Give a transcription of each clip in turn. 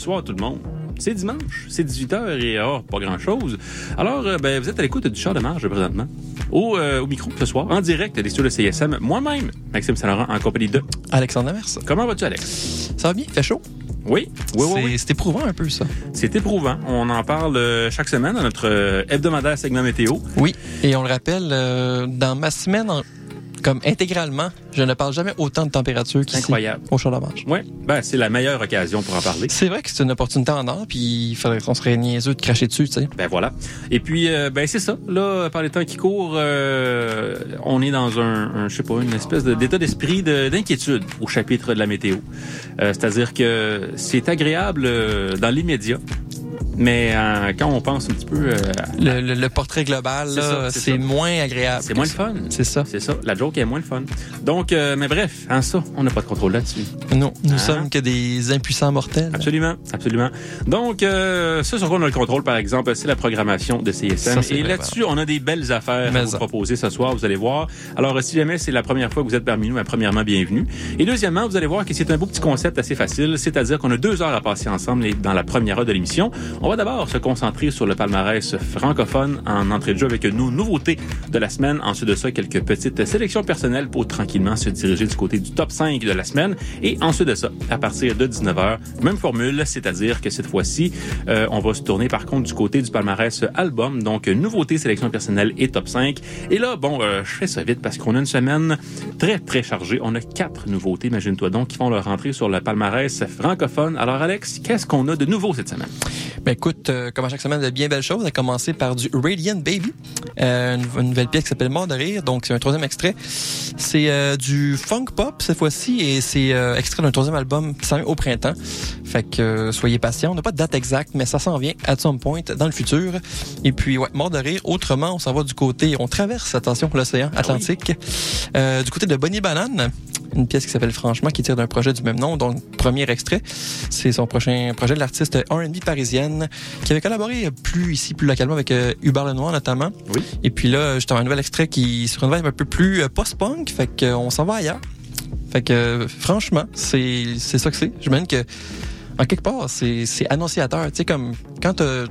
bonsoir tout le monde. C'est dimanche, c'est 18h et oh, pas grand-chose. Alors, euh, ben, vous êtes à l'écoute du char de marge présentement. Au, euh, au micro ce soir, en direct des studios de CSM. Moi-même, Maxime Saint-Laurent, en compagnie de... Alexandre Demers. Comment vas-tu, Alex? Ça va bien? Il fait chaud? Oui, oui, oui. C'est- oui. Éprouvant un peu, ça. C'est éprouvant. On en parle euh, chaque semaine dans notre euh, hebdomadaire segment météo. Oui. Et on le rappelle, euh, dans ma semaine, en- comme intégralement, je ne parle jamais autant de température qu'ici. Incroyable. Au marge. Oui, ben, c'est la meilleure occasion pour en parler. C'est vrai que c'est une opportunité en or, puis il faudrait qu'on serait niaiseux de cracher dessus, tu sais. Ben voilà. Et puis, euh, ben c'est ça. Là, par les temps qui courent, euh, on est dans un, un, je sais pas, une espèce de- d'état d'esprit de- d'inquiétude au chapitre de la météo. Euh, C'est-à-dire que c'est agréable dans l'immédiat, mais euh, quand on pense un petit peu, euh, Le, le- le portrait global, C'est moins agréable. c'est moins le fun. C'est ça. C'est ça. La joke est moins le fun. Donc, euh, mais bref, en ça, on n'a pas de contrôle là-dessus. Non, nous Hein? sommes que des impuissants mortels. Absolument, absolument. Donc, euh, ça sur quoi on a le contrôle, par exemple, c'est la programmation de CSM. Ça, Et là-dessus, on a des belles affaires Mais à vous ça. proposer ce soir, vous allez voir. Alors, si jamais c'est la première fois que vous êtes parmi nous, ben, premièrement, bienvenue. Et deuxièmement, vous allez voir que c'est un beau petit concept assez facile, c'est-à-dire qu'on a deux heures à passer ensemble dans la première heure de l'émission. On va d'abord se concentrer sur le palmarès francophone en entrée de jeu avec nos nouveautés de la semaine. Ensuite de ça, quelques petites sélections personnelles pour tranquillement se diriger du côté du top 5 de la semaine. Et ensuite de ça, à partir de 19h, même formule, c'est-à-dire que cette fois-ci, euh, on va se tourner par contre du côté du palmarès album. Donc, nouveautés, sélection personnelle et top 5. Et là, bon, euh, je fais ça vite parce qu'on a une semaine très, très chargée. On a quatre nouveautés, imagine-toi donc, qui font leur entrée sur le palmarès francophone. Alors, Alex, qu'est-ce qu'on a de nouveau cette semaine? Ben écoute, euh, comme à chaque semaine, de bien belles choses. On a commencé par du Radiant Baby, une, une nouvelle pièce qui s'appelle Mort de rire. Donc c'est un troisième extrait. C'est euh, du funk pop cette fois-ci et c'est euh, extrait d'un troisième album qui s'en vient au printemps. Fait que euh, soyez patients. On n'a pas de date exacte, mais ça s'en vient at some point dans le futur. Et puis ouais, Mort de rire. Autrement, on s'en va du côté, on traverse attention l'océan Atlantique, Euh, du côté de Bonnie Banane. Une pièce qui s'appelle Franchement, qui tire d'un projet du même nom. Donc, premier extrait, c'est son prochain projet de l'artiste R&B parisienne, qui avait collaboré plus ici, plus localement avec euh, Hubert Lenoir notamment. Oui. Et puis là, justement, un nouvel extrait qui sur une vibe un peu plus euh, post-punk, fait que euh, on s'en va ailleurs. Fait que franchement, c'est c'est ça que c'est. Je me que en quelque part, c'est c'est annonciateur. Tu sais comme quand t'as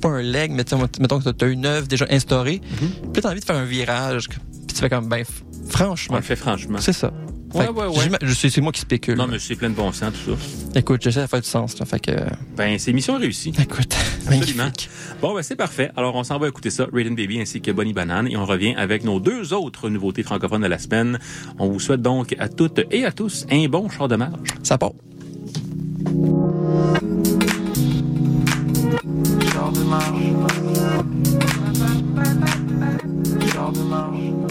pas un leg, mais mettons que t'as une œuvre déjà instaurée, Mhm. puis t'as envie de faire un virage, puis tu fais comme ben On franchement, le fait franchement. c'est ça. Ouais, ouais, ouais. j'ima- je sais, c'est moi qui spécule. Non, mais c'est plein de bon sens, tout ça. Écoute, j'essaie de faire du sens. Là, fait que, Ben, c'est mission réussie. écoute, Absolument. magnifique. Bon, ben c'est parfait. Alors, on s'en va écouter ça, Raiden Baby ainsi que Bonnie Banane, et on revient avec nos deux autres nouveautés francophones de la semaine. On vous souhaite donc à toutes et à tous un bon char de marge. Ça part. Char de marche. Char de marche.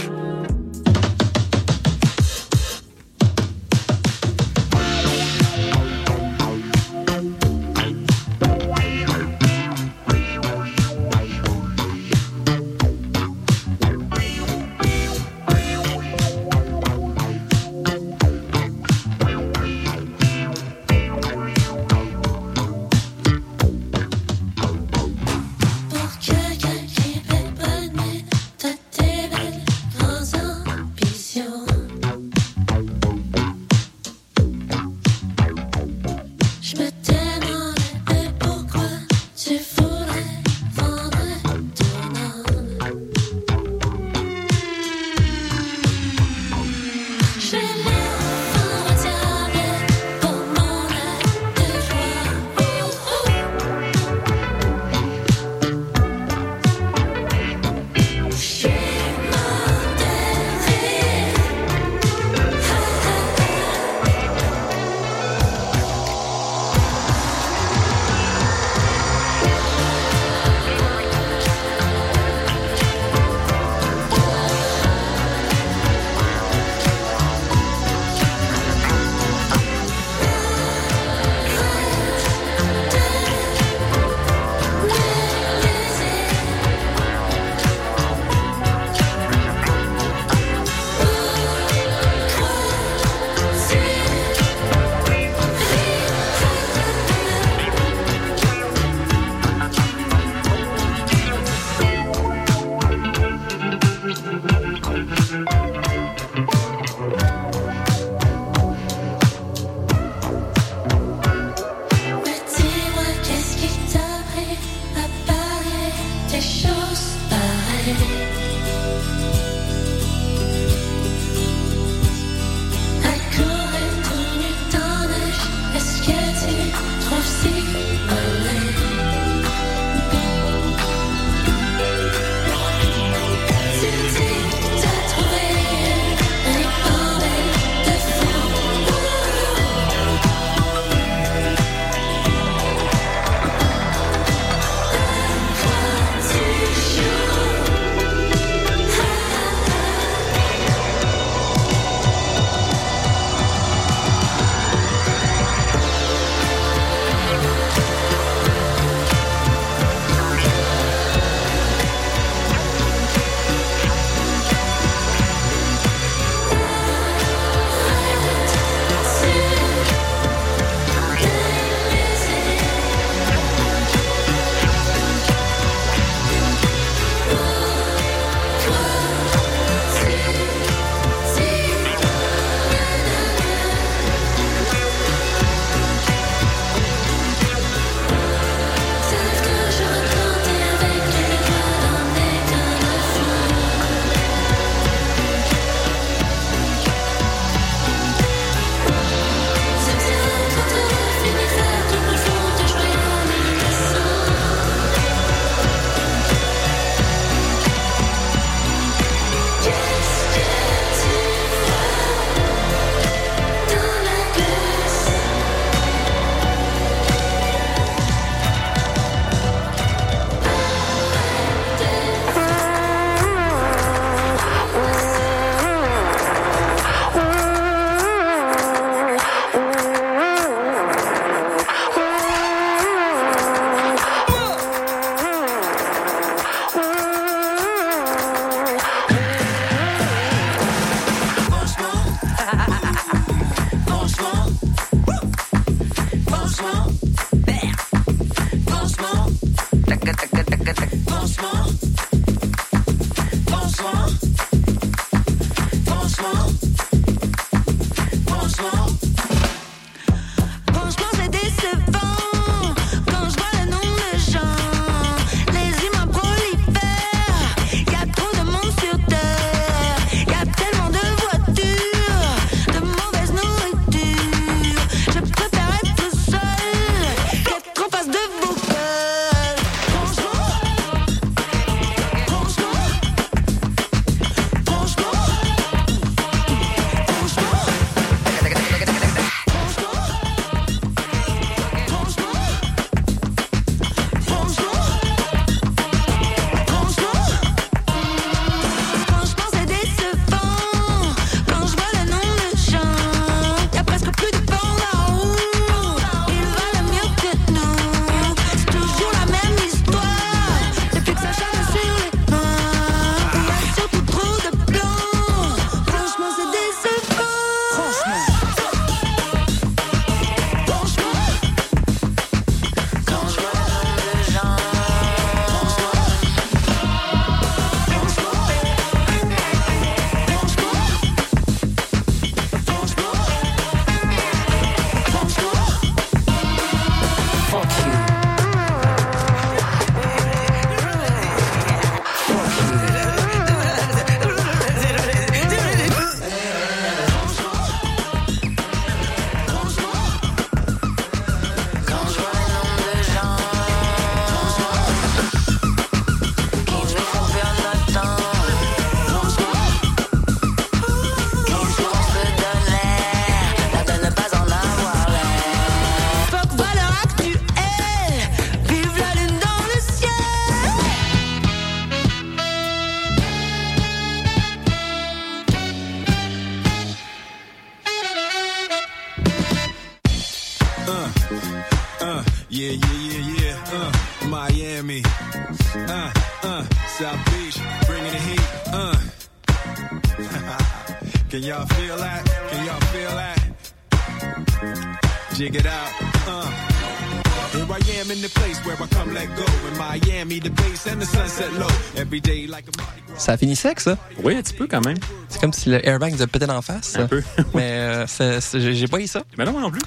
Ça a fini sec, ça? Oui, un petit peu quand même. C'est comme si le airbag nous a pété d'en face. Un peu. Mais euh, c'est- c'est- j'ai j'ai pas eu ça. Mais non, moi non plus.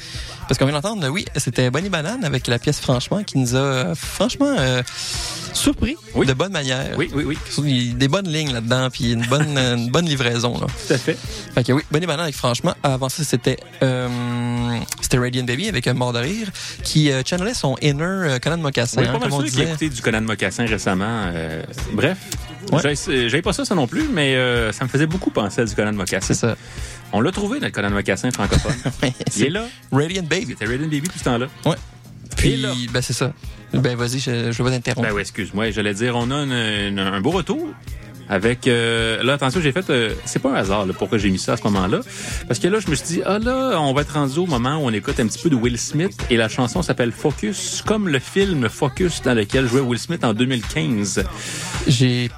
Parce qu'on vient d'entendre, oui, c'était Bonnie Banane avec la pièce Franchement qui nous a euh, franchement euh, surpris Oui. de bonne manière. Oui, oui, oui. Surtout, il y a Des bonnes lignes là-dedans, puis une bonne, une bonne livraison. Là. Tout à fait. Fait que oui, Bonnie Banane avec Franchement. Avant ça, c'était euh, c'était Radiant Baby avec un mort de rire qui euh, channelait son inner euh, Conan Mocassin, Oui, hein, pas mal comme on sûr qu'il a disait. écouté du Conan Mocassin récemment. euh, bref, Ouais. j'avais pas ça, ça non plus, mais euh, ça me faisait beaucoup penser à du Conan C'est Mocassin. ça. On l'a trouvé, notre Conan Mocassin francophone. Il est c'est là. Radiant Baby. C'était Raiden Baby tout ce temps-là. Puis, Et là? ben c'est ça. Ben vas-y, je, je vais t'interrompre. Ben oui, excuse-moi, j'allais dire, on a une- une- un beau retour. Avec euh, là attention j'ai fait euh, c'est pas un hasard là, pourquoi j'ai mis ça à ce moment-là parce que là je me suis dit ah là on va être rendu au moment où on écoute un petit peu de Will Smith et la chanson s'appelle Focus comme le film Focus dans lequel jouait Will Smith en 2015 J'ai.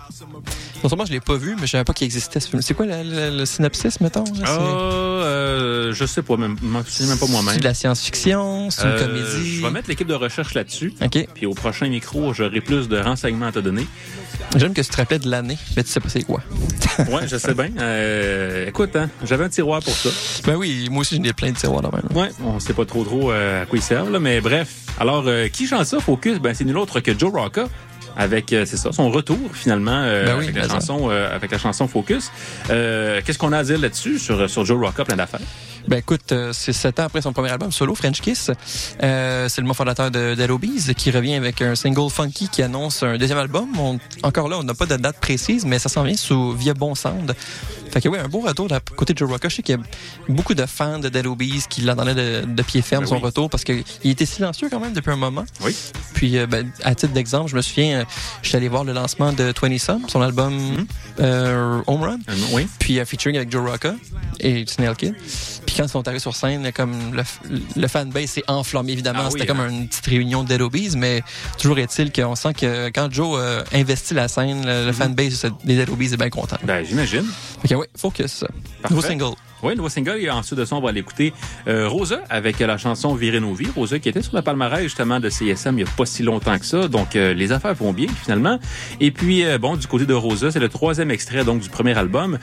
Non seulement je l'ai pas vu, mais je savais pas qu'il existait ce film. C'est quoi le, synopsis, mettons? là? Ah, euh, je sais pas, même, je sais même pas moi-même. C'est de la science-fiction, c'est une Euh, comédie. Je vais mettre l'équipe de recherche là-dessus. OK. Puis au prochain micro, j'aurai plus de renseignements à te donner. J'aime que tu te rappelais de l'année, mais tu sais pas c'est quoi. Ouais, je sais bien. Euh, écoute, hein, j'avais un tiroir pour ça. Ben oui, moi aussi, j'en ai plein de tiroirs dans même. Ouais, on sait pas trop trop à quoi ils servent, là, mais bref. Alors, qui chante ça, Focus? Ben, c'est nul autre que Joe Rocca. Avec, euh, c'est ça, son retour, finalement, euh, Ben oui, avec, la ça. chanson, euh, avec la chanson Focus. Euh, Qu'est-ce qu'on a à dire là-dessus, sur, sur Joe Rocca, plein d'affaires? Ben écoute, euh, c'est sept ans après son premier album solo, French Kiss. Euh, c'est le membre fondateur de Dead Obies qui revient avec un single funky qui annonce un deuxième album. On- encore là, on n'a pas de date précise, mais ça s'en vient sous via Bon Sound. Fait que oui, un beau retour de la- côté de Joe Rocca. Je sais qu'il y a beaucoup de fans de Dead Obies qui l'entendaient de, de pied ferme Ben son oui. retour parce qu'il était silencieux quand même depuis un moment. Oui. Puis, euh, ben, à titre d'exemple, je me souviens, euh, je suis allé voir le lancement de 20 Some, son album Mhm. euh, Home Run oui. puis un featuring avec Joe Rocca et Snail Kid. Quand ils sont arrivés sur scène, comme le, le fanbase s'est enflammé, évidemment. Ah oui, C'était comme hein. une petite réunion de Dead Obies, mais toujours est-il qu'on sent que quand Joe euh, investit la scène, le, Mhm. le fanbase des Dead Obies est bien content. Ben, j'imagine. Ok, ouais, focus. Parfait. Nouveau single. Oui, nouveau single. Et ensuite de ça, on va aller écouter euh, Rosa avec la chanson Virer nos vies. Rosa qui était sur la palmarès justement de CSM il n'y a pas si longtemps que ça. Donc, euh, les affaires vont bien finalement. Et puis, bon, du côté de Rosa, c'est le troisième extrait donc du premier album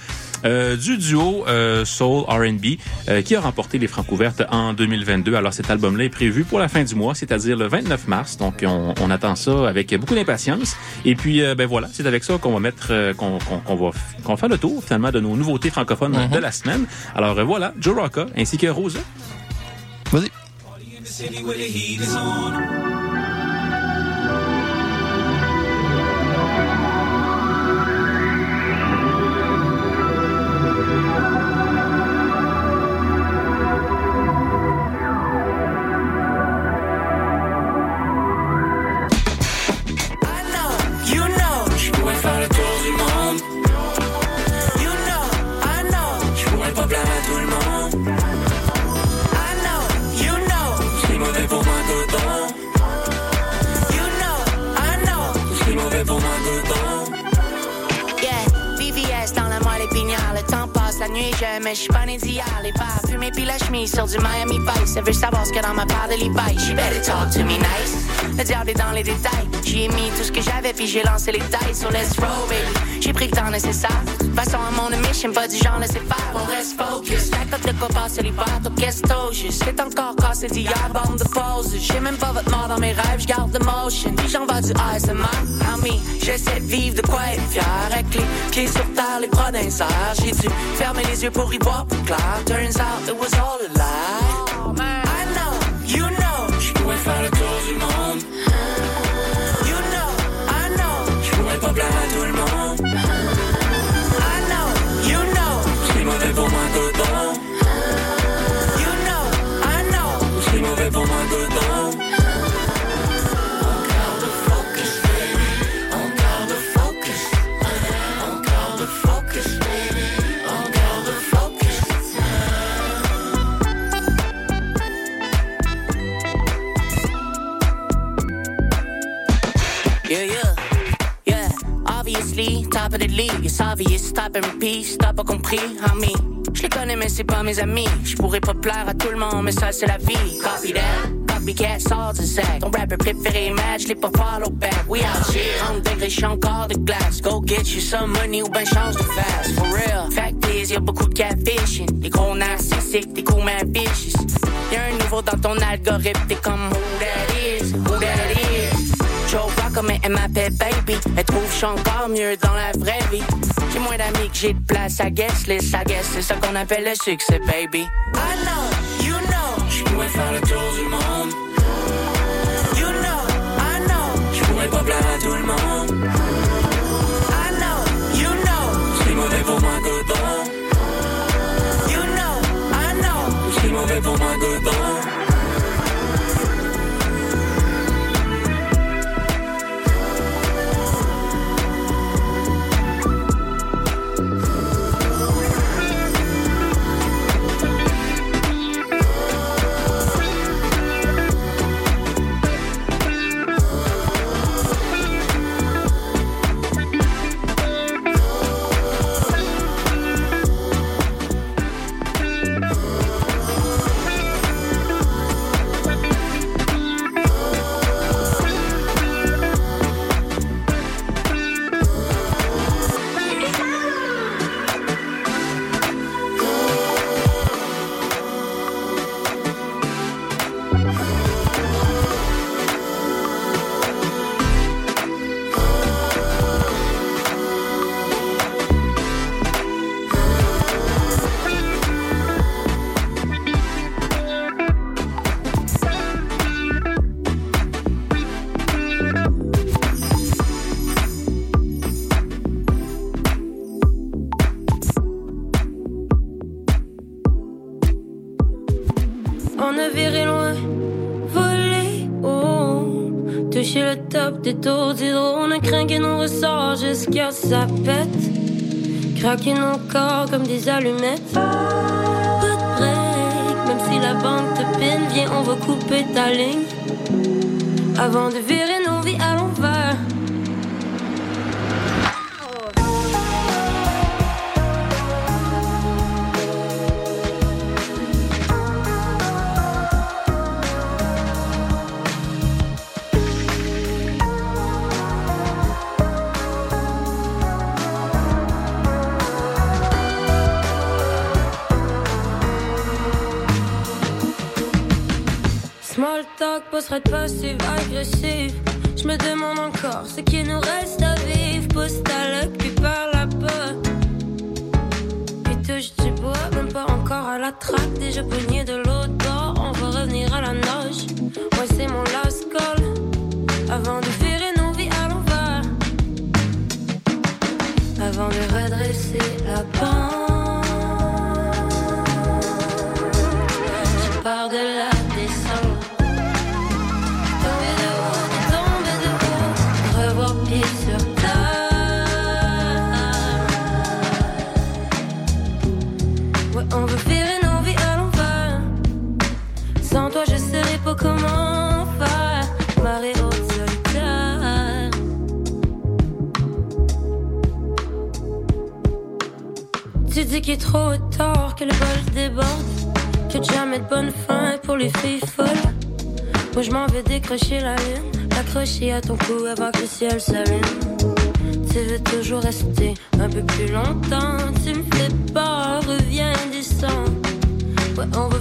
euh, du duo euh, Soul R&B euh, qui a remporté les Francs ouvertes en 2022. Alors, cet album-là est prévu pour la fin du mois, c'est-à-dire le 29 mars. Donc, on, on attend ça avec beaucoup d'impatience. Et puis, euh, ben voilà, c'est avec ça qu'on va mettre, euh, qu'on va, qu'on faire le tour finalement de nos nouveautés francophones Mhm. de la semaine. Alors euh, voilà, Joe Rocca ainsi que Rosa. Vas-y. Mais je suis pas né d'hier. Les bars fumés puis la chemise sur du Miami Vice. Elle veut savoir ce a dans ma part de l'e-bike. She better talk to me nice. Le diable est dans les détails. J'y ai mis tout ce que j'avais puis j'ai lancé les tailles sur Let's Roll, baby. J'ai pris le temps nécessaire. Façon, à mon mission, pas du genre laisser faire. On reste focus. La cote de quoi passer les bateaux, qu'est-ce que juste. C'est encore cassé d'hier, bande de pause. J'ai même pas votre mort dans mes rêves, je garde le motion. Puis j'en vais du ASMR. I mean, j'essaie de vivre de quoi être fier. Avec les pieds sur terre, les bras d'un. J'ai dû fermer les yeux pour y voir plus clair. Turns out it was all a lie. I know, you know, je pourrais faire le tour du monde. Repeat, t'as pas compris, homie. Je les connais, mais c'est pas mes amis. Je pourrais pas plaire à tout le monde, mais ça, c'est la vie. Copy that. Copycat sort du sac. Ton rapper préféré match, les pas follow back. We out here. 30 degrés, j'suis encore de glace. Go get you some money ou ben change de fast. For real. Fact is, y'a beaucoup de catfishing. Des gros narcissiques, des cool mad bitches. Y'a un nouveau dans ton algorithme, t'es comme who that is, who that is. Mais elle m'appelle baby. Elle trouve que je suis encore mieux dans la vraie vie. J'ai moins d'amis que j'ai de place à guest list. I guess c'est ça qu'on appelle le succès, baby. I know, you know, je pourrais faire le tour du monde. You know, I know, je pourrais pas plaire à tout le monde. I know, you know, c'est mauvais pour moi, good bon. You know, I know, c'est mauvais pour moi, good On a craqué nos ressorts jusqu'à ça pète. Craqué nos corps comme des allumettes. Break, même si la banque te pine. Viens, on va couper ta ligne. Avant de virer de passive agressif. Je me demande encore ce qui nous reste à vivre. Ta luck, puis par là-bas. Puis touche du bois, même pas encore à la traque. Déjà pogné de l'autre bord, on va revenir à la nage. Moi, c'est mon last call. Avant de virer nos vies à l'envers. Avant de redresser la pente. Est trop tard, que le bol déborde. Que jamais de bonne fin pour les filles folles. Moi je m'en vais décrocher la lune, l'accrocher à ton cou avant que le ciel s'allume. Tu veux toujours rester un peu plus longtemps, tu me fais peur, reviens descend. Ouais, on va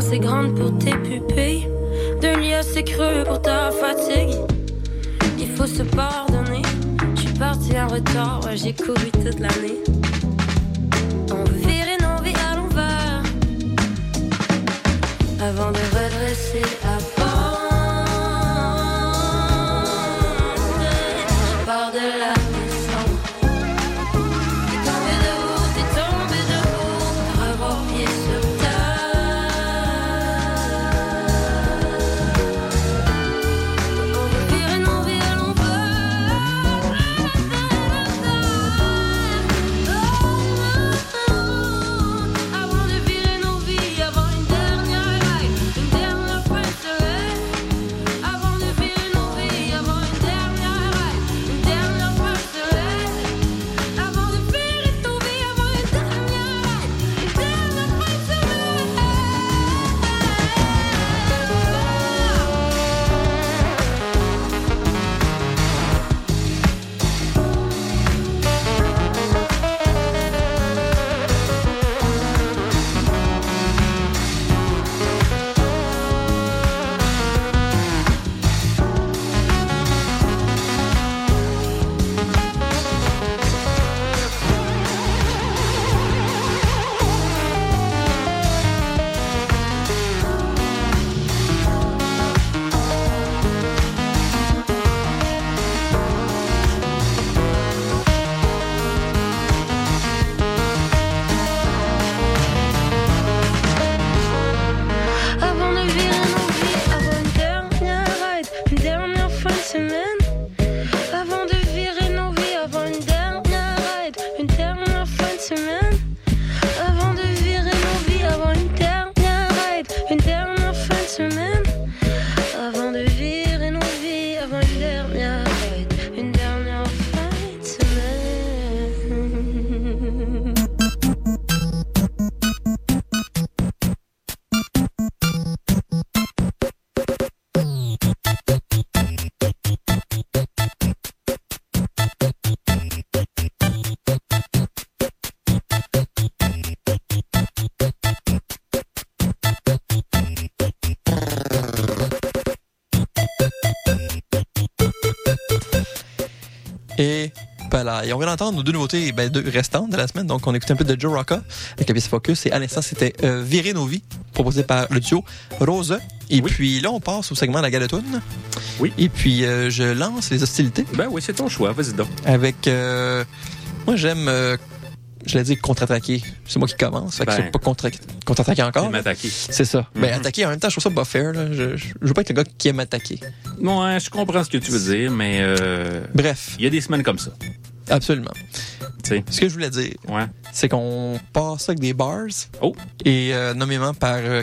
assez grande pour tes pupilles. D'un lit assez creux pour ta fatigue. Il faut se pardonner. Je suis parti en retard, ouais, j'ai couru toute l'année. Et on vient d'entendre nos deux nouveautés ben, deux restantes de la semaine. Donc, on écoute un peu de Joe Rocca avec la pièce Focus. Et à l'instant, c'était euh, Virer nos vies, proposé par le duo Rose. Et Oui. puis là, on passe au segment de la galatoune. Oui. Et puis, euh, je lance les hostilités Ben oui, c'est ton choix. Vas-y donc. avec... euh, moi, j'aime... je l'ai dit contre-attaquer. C'est moi qui commence. Fait que Ben. c'est pas contre- contre-attaquer encore. M'attaquer. C'est ça. Ben, Mhm. attaquer, en même temps, je trouve ça pas fair. Là. Je, je, je veux pas être le gars qui aime attaquer. Ouais, je comprends ce que tu veux dire, mais euh, Bref, il y a des semaines comme ça. absolument. Ce que je voulais dire, Ouais. c'est qu'on passe avec des bars. Oh. Et euh, nommément par euh,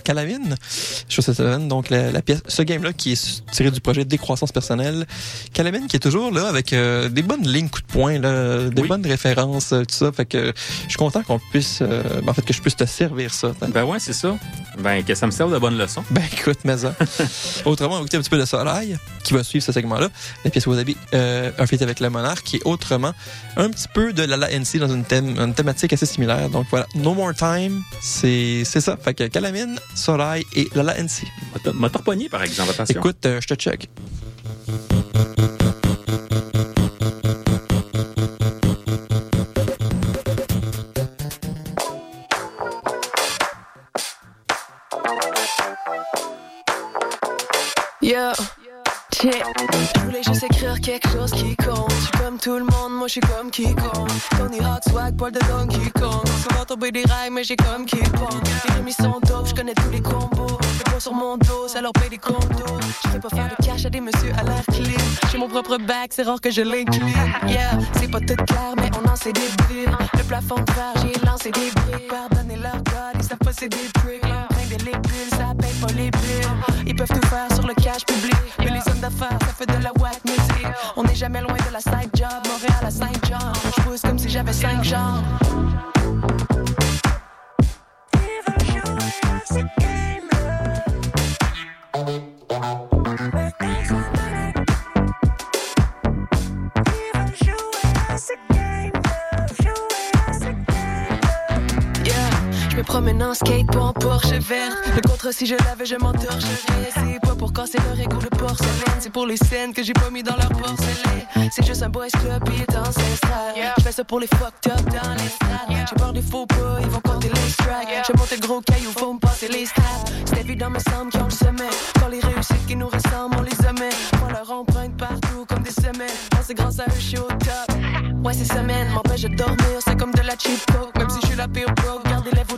cette semaine. Donc, la, la pièce, ce game-là qui est tiré du projet Décroissance personnelle. Calamine qui est toujours là avec euh, des bonnes lignes coup de poing, là, des Oui. bonnes références, euh, tout ça. Fait que je suis content qu'on puisse, euh, ben, en fait, que je puisse te servir ça. Ben ouais, c'est ça. Ben, que ça me serve de bonne leçon. Ben écoute, mais ça. Autrement, on va écouter un petit peu de Soleil qui va suivre ce segment-là. La pièce Wasabi, un feat avec le monarque, et autrement un petit peu de Lala NC dans une, thème, une thématique assez similaire. Donc voilà, No More Time, c'est c'est ça. Fait que Calamine, Soleil et Lala NC. M'a- M'a torpogné, par exemple. Attention. Écoute, euh, je te check. Yo, check. Je voulais juste écrire quelque chose qui tout le monde, moi je suis comme quiconque. Tony Hawk, swag, Paul de Donkey Kong. Souvent tomber des rails, mais j'ai comme qui pong. Les remis sont dope, je connais tous les combos. Les sur mon dos, ça leur paye des condos. Je fais pas faire de cash à des messieurs à l'air clean. J'ai mon propre bac, c'est rare que je l'incline. Yeah, c'est pas tout clair, mais on en sait des billes. Le plafond de verre, j'ai lancé des briques. Pardonnez leur god, ils savent pas c'est des prix. Bring des bulles, ça paye pas les billes. Ils peuvent tout faire sur le cash public. Mais les hommes d'affaires, ça fait de la whack music. On n'est jamais loin de la side job. Montréal à Saint-Jean. Je pousse comme si j'avais cinq genres. Yeah, Thank you. Promène en skate pour en Porsche vert. Le contre si je l'avais, je m'entorcherais. C'est pas pour casser leur égo de porcelaine, c'est pour les scènes que j'ai pas mis dans leur porcelaine. C'est juste un boys club et est ancestral. Je fais ça pour les fucked up dans les strates. J'ai peur des faux pas, ils vont compter les strikes. Je monte le gros caillou, faut me passer les stats. C'est évident, me semble qu'ils ont le sommet. Quand les réussites qui nous ressemblent, on les omet. On leur emprunte partout comme des semelles. C'est grâce à eux, je suis au top. Ouais, ces semaines m'empêchent de dormir, c'est comme de la cheap coke. Même si je suis la pire broke, garde les lèvres au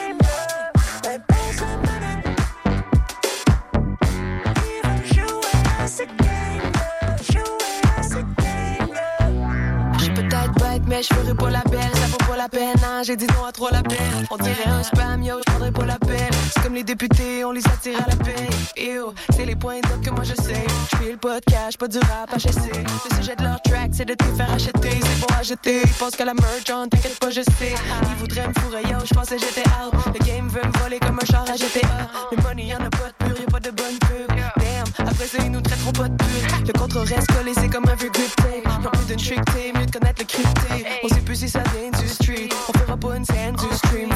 je ferai pas la belle. Ça vaut pas la peine, hein, j'ai dit non à trop la peine. On dirait un spam, yo, je prendrai pas la peine. C'est comme les députés, on les attire à la paix. Yo, c'est les points d'op que moi je sais. Je fais le podcast, pas du rap HSC. Le sujet de leur track, c'est de te faire acheter. C'est pour acheter, ils pensent que la merch, on t'inquiète pas, je sais. Ils voudraient me fourrer, yo, je pensais j'étais out. Le game veut me voler comme un char à GTA. Le money, y'en a pas de pur, y'a pas de bonne pub. Après ça, ils nous traiteront pas de pute. Le contre reste collé, c'est comme un vieux grip tape. Plus d'une trick tape, mieux de connaître le crypté. On sait plus si ça vient du. On fera pas une scène du stream,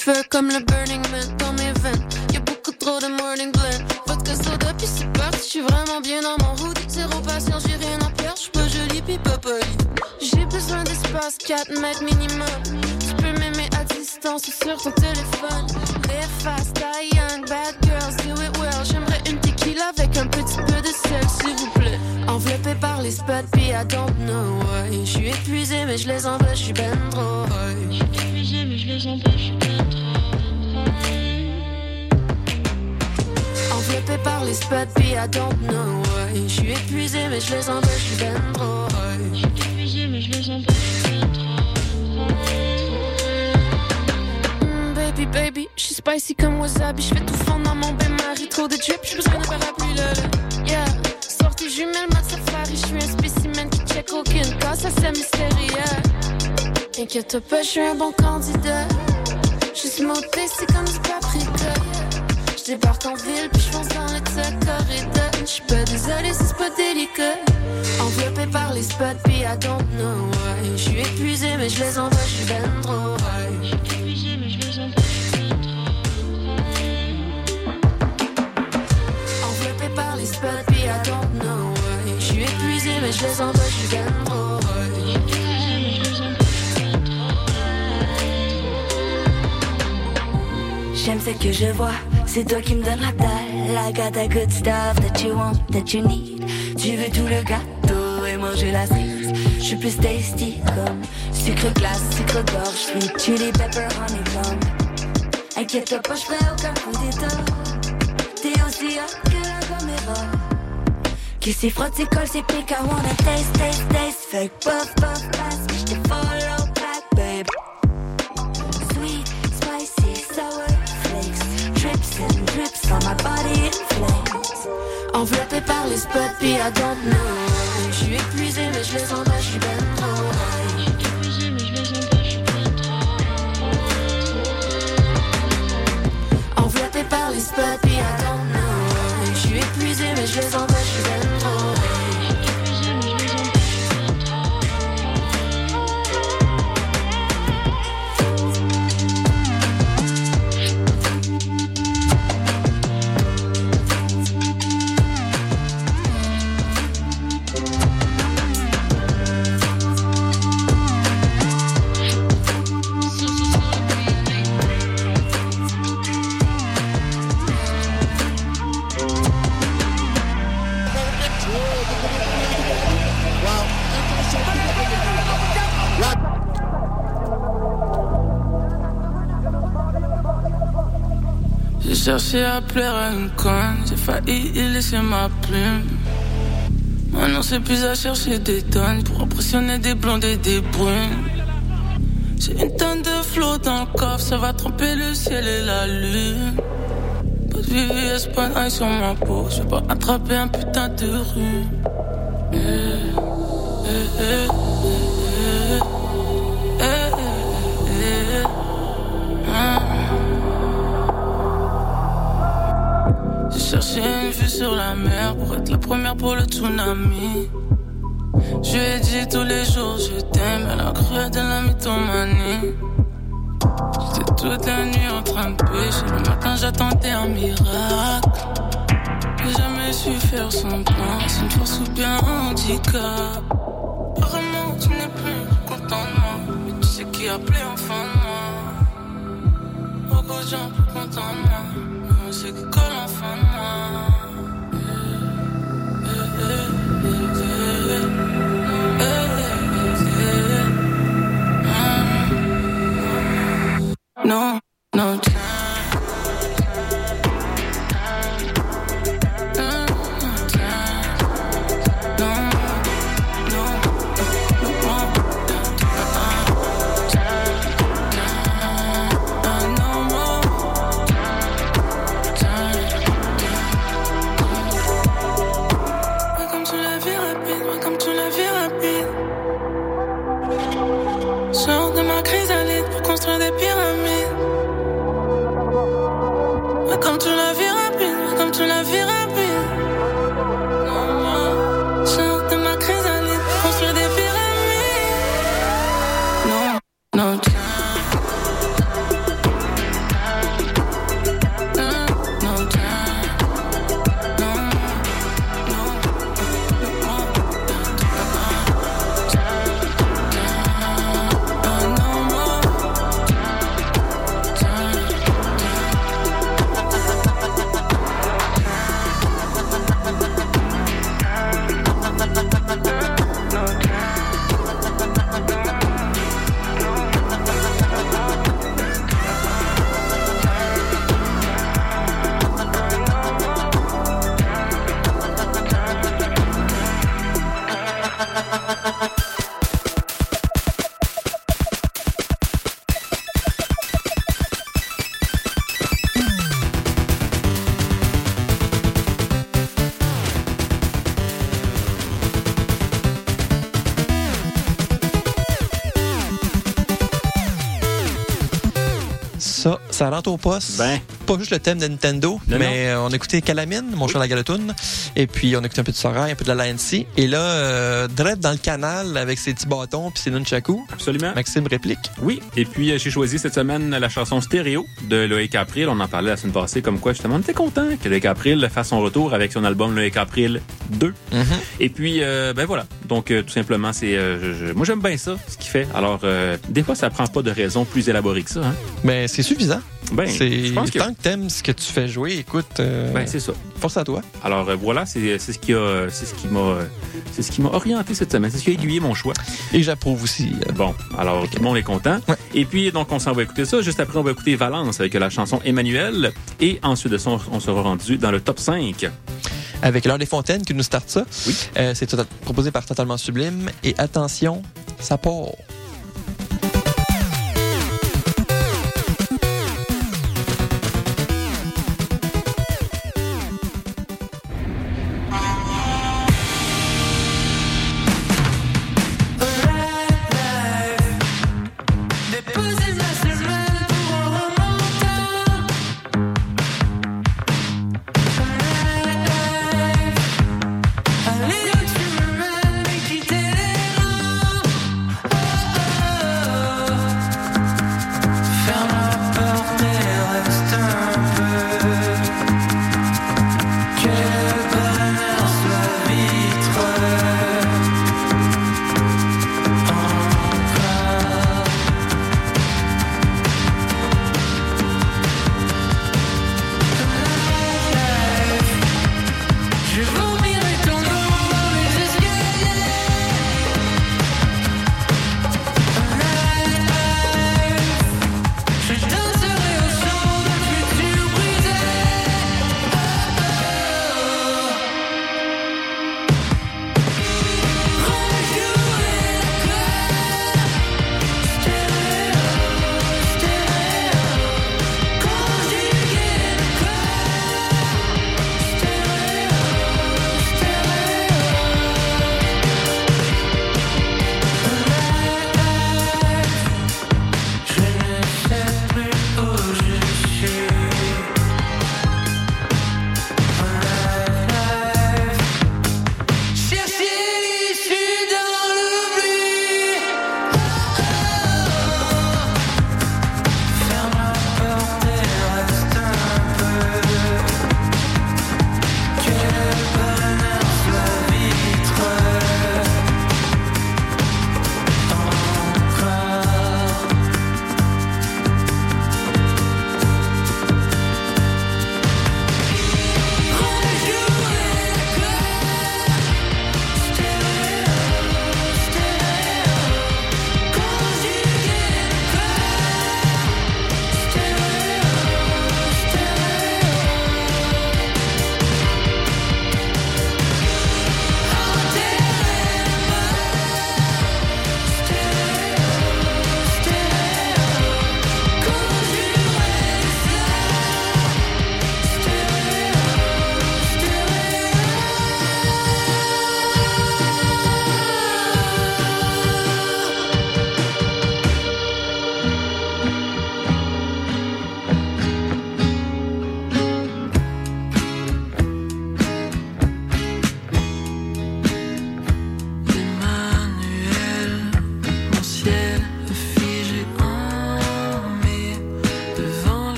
feu comme le Burning Man dans mes veines. Y'a beaucoup trop de morning blend. Vodka soda, puis c'est parti. Je suis vraiment bien dans mon hood. Zéro patience, j'ai rien à perdre. Je peux joli, puis pas. J'ai besoin d'espace, 4 mètres minimum. Tu peux m'aimer à distance sur ton téléphone. Live fast, die young, bad girls, do it well. J'aimerais une tequila avec un petit peu de sel, s'il vous plaît. Enveloppé par les spots, puis I don't know why. Je suis épuisé, mais je les envoie, je suis ben trop high. Je suis épuisé, mais je les Enveloppé par les spots, puis I don't know why. Je suis épuisé, mais je les empêche, je suis ben trop high. Mm, Baby, baby, je suis spicy comme wasabi. Je fais tout fondre dans mon bain-marie. Trop de drip, j'ai besoin d'un parapluie, là. Yeah. Sortie jumelle, mat safari. Je suis un spécimen qui check aucune casse, ça c'est mystérieux. Inquiète pas, je suis un bon candidat. Je suis monté, c'est comme du paprika. Je débarque en ville, puis je fonce dans le tas corridor. Je suis pas désolé, c'est pas délicat. Enveloppé par les spots, puis I don't know why. Je suis épuisé, mais je les envoie, je suis ben trop high. Enveloppé par les spots, puis I don't know why. Je suis épuisé, mais je les envoie, je suis trop high. J'aime ce que je vois, c'est toi qui me donne la dalle. I got the good stuff that you want, that you need. Tu veux tout le gâteau et manger la cerise. Je suis plus tasty comme sucre glace, sucre gorge, sweet chili pepper honeycomb. Inquiète pas, je ferai aucun coup d'état. T'es aussi hot que la caméra. Qui s'y frotte, s'y colle, s'y pique, I wanna taste, taste, taste. Que puff, puff, pass, j'te follow back, Drips and drips on my body in flames. Enveloppé par les spots, puis I don't know. Je suis épuisé, mais je les envoie, je suis ben trop. Enveloppé par les spots, puis I don't know. Je suis épuisé, mais je les envoie, je suis ben trop. Cherché à plaire une j'ai failli y laisser ma plume. Maintenant c'est plus à chercher des tonnes pour impressionner des blondes et des brunes. J'ai une tonne de flots dans le coffre, ça va tromper le ciel et la lune. Pas de VVS, pas d'ail sur ma peau, je vais pas attraper un putain de rue. Eh, eh, eh, sur la mer pour être la première pour le tsunami. Je lui ai dit tous les jours je t'aime, elle a cru de la mythomanie. J'étais toute la nuit en train de pêcher, le matin j'attendais un miracle. J'ai jamais su faire son plan, c'est une force ou bien un handicap. Apparemment tu n'es plus content de moi, mais tu sais qui a appelé enfin de moi. Beaucoup de gens plus contents de moi, mais on sait qui colle enfin de moi. Ça rentre au poste. Ben. Pas juste le thème de Nintendo, Non, mais euh, on a écouté Calamine, mon cher la Galatoune. Et puis, on a écouté un peu de Sorail, un peu de la LNC. Et là, euh, Dredd dans le canal avec ses petits bâtons puis ses nunchakus. Absolument. Maxime réplique. Oui, et puis euh, j'ai choisi cette semaine la chanson Stéréo de Loïc April. On en parlait la semaine passée, comme quoi justement on était content que Loïc April fasse son retour avec son album Loïc April 2. Et puis, euh, ben voilà. Donc, tout simplement, c'est, moi j'aime bien ça, fait. Alors, euh, des fois, ça prend pas de raison plus élaborée que ça. Hein? Mais c'est suffisant. Ben, c'est je pense que, tant que t'aimes ce que tu fais jouer, écoute, euh, ben c'est ça. force à toi. Alors euh, voilà, c'est c'est ce qui a, c'est ce qui m'a, c'est ce qui m'a orienté cette semaine. C'est ce qui a aiguillé mon choix. Et j'approuve aussi. Bon, alors tout le monde est content. Ouais. Et puis donc on s'en va écouter ça. Juste après, on va écouter Valence avec la chanson Emmanuel. Et ensuite de ça, on, sera rendu dans le top 5. avec l'heure des fontaines qui nous starte ça. Oui. Euh, c'est tota- proposé par Totalement Sublime. Et attention, ça part.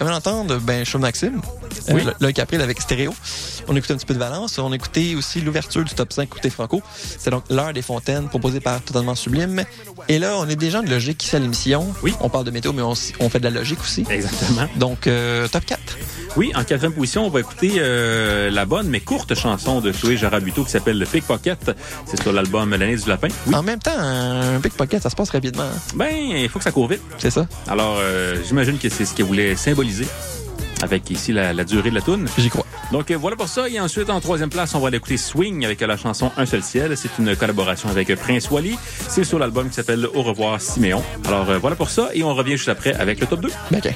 Il va entendre ben, Chaud Maxime, Oui. euh, le, Capril avec stéréo. On écoutait un petit peu de Valence. On écoutait aussi l'ouverture du top 5 Côté Franco. C'est donc l'heure des fontaines proposée par Totalement Sublime. Et là, on est des gens de logique ici à l'émission. Oui. On parle de météo, mais on fait de la logique aussi. Exactement. Donc, euh, top 4. Oui, en quatrième position, on va écouter euh, la bonne mais courte chanson de Chloé Jarabuto qui s'appelle Le Pickpocket. C'est sur l'album L'année du lapin. Oui. En même temps, un pickpocket, ça se passe rapidement. hein. Ben, il faut que ça court vite. C'est ça? Alors, euh, j'imagine que c'est ce qu'elle voulait symboliser avec ici la, la durée de la toune. J'y crois. Donc euh, voilà pour ça. Et ensuite, en troisième place, on va aller écouter Swing avec la chanson Un seul ciel. C'est une collaboration avec Prince Wally. C'est sur l'album qui s'appelle Au revoir Siméon. Alors euh, voilà pour ça. Et on revient juste après avec le top 2. OK.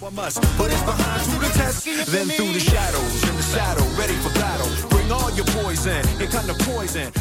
Now I must put it behind to the test, then through the shadows, in the saddle, ready for battle. Bring all your poison, it kind of poison.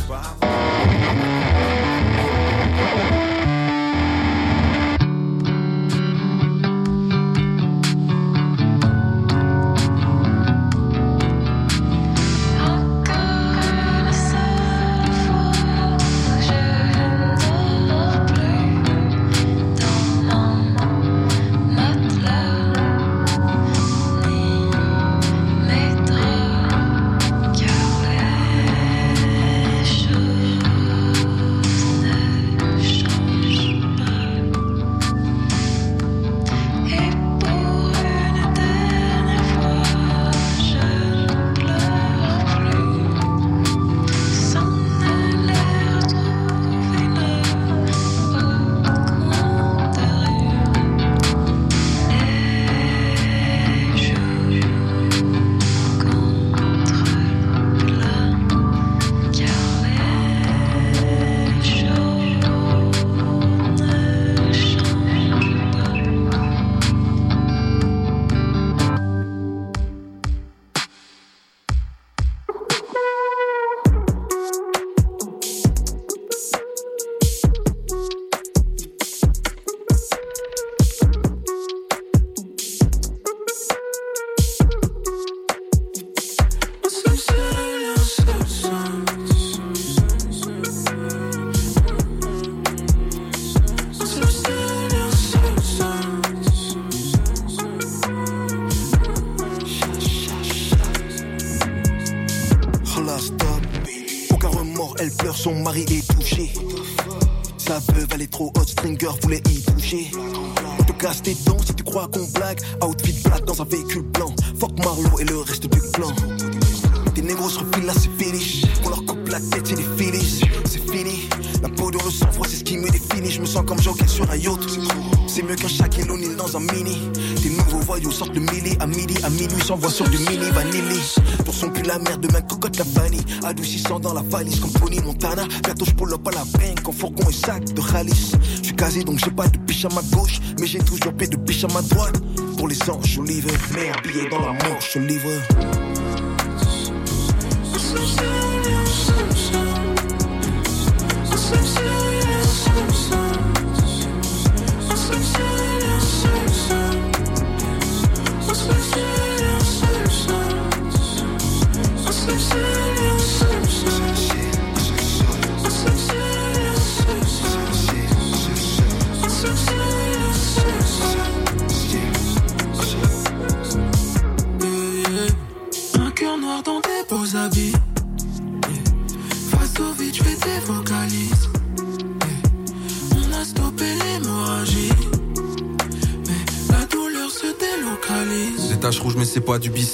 Adoucissant dans la valise comme Pony Montana. Bientôt, je pull up à la banque en fourgon et sac de Khalis. Je suis casé, donc j'ai pas de biche à ma gauche. Mais j'ai toujours paix de biche à ma droite. Pour les anges, olive. Mais habillé dans la manche, je livre.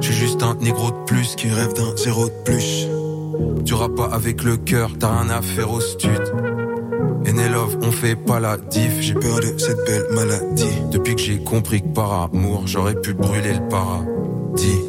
Je suis juste un négro de plus Qui rêve d'un zéro de plus. Tu pas avec le cœur, t'as rien à faire au stud. Enelov, on fait pas la diff. J'ai peur de cette belle maladie. Depuis que j'ai compris que par amour, j'aurais pu brûler le paradis.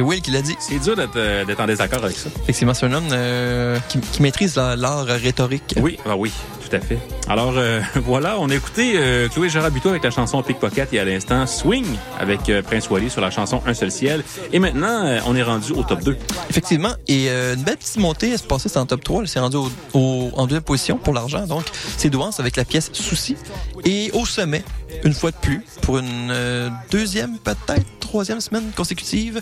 C'est Will qui l'a dit. C'est dur d'être euh, d'être en désaccord avec ça. Effectivement, c'est un homme euh, qui, qui maîtrise la- l'art rhétorique. Oui, ah oui, tout à fait. Alors euh, voilà, on a écouté euh, Chloé Gérard Buteau avec la chanson Pickpocket et à l'instant Swing avec Prince Wally sur la chanson Un seul ciel. Et maintenant, on est rendu au top 2. Effectivement. Et une belle petite montée, se passait, c'est en top 3. Elle s'est rendue au, au- en deuxième position pour l'argent. Donc, c'est Douance avec la pièce Souci. Et au sommet, une fois de plus, pour une euh, deuxième, peut-être troisième semaine consécutive,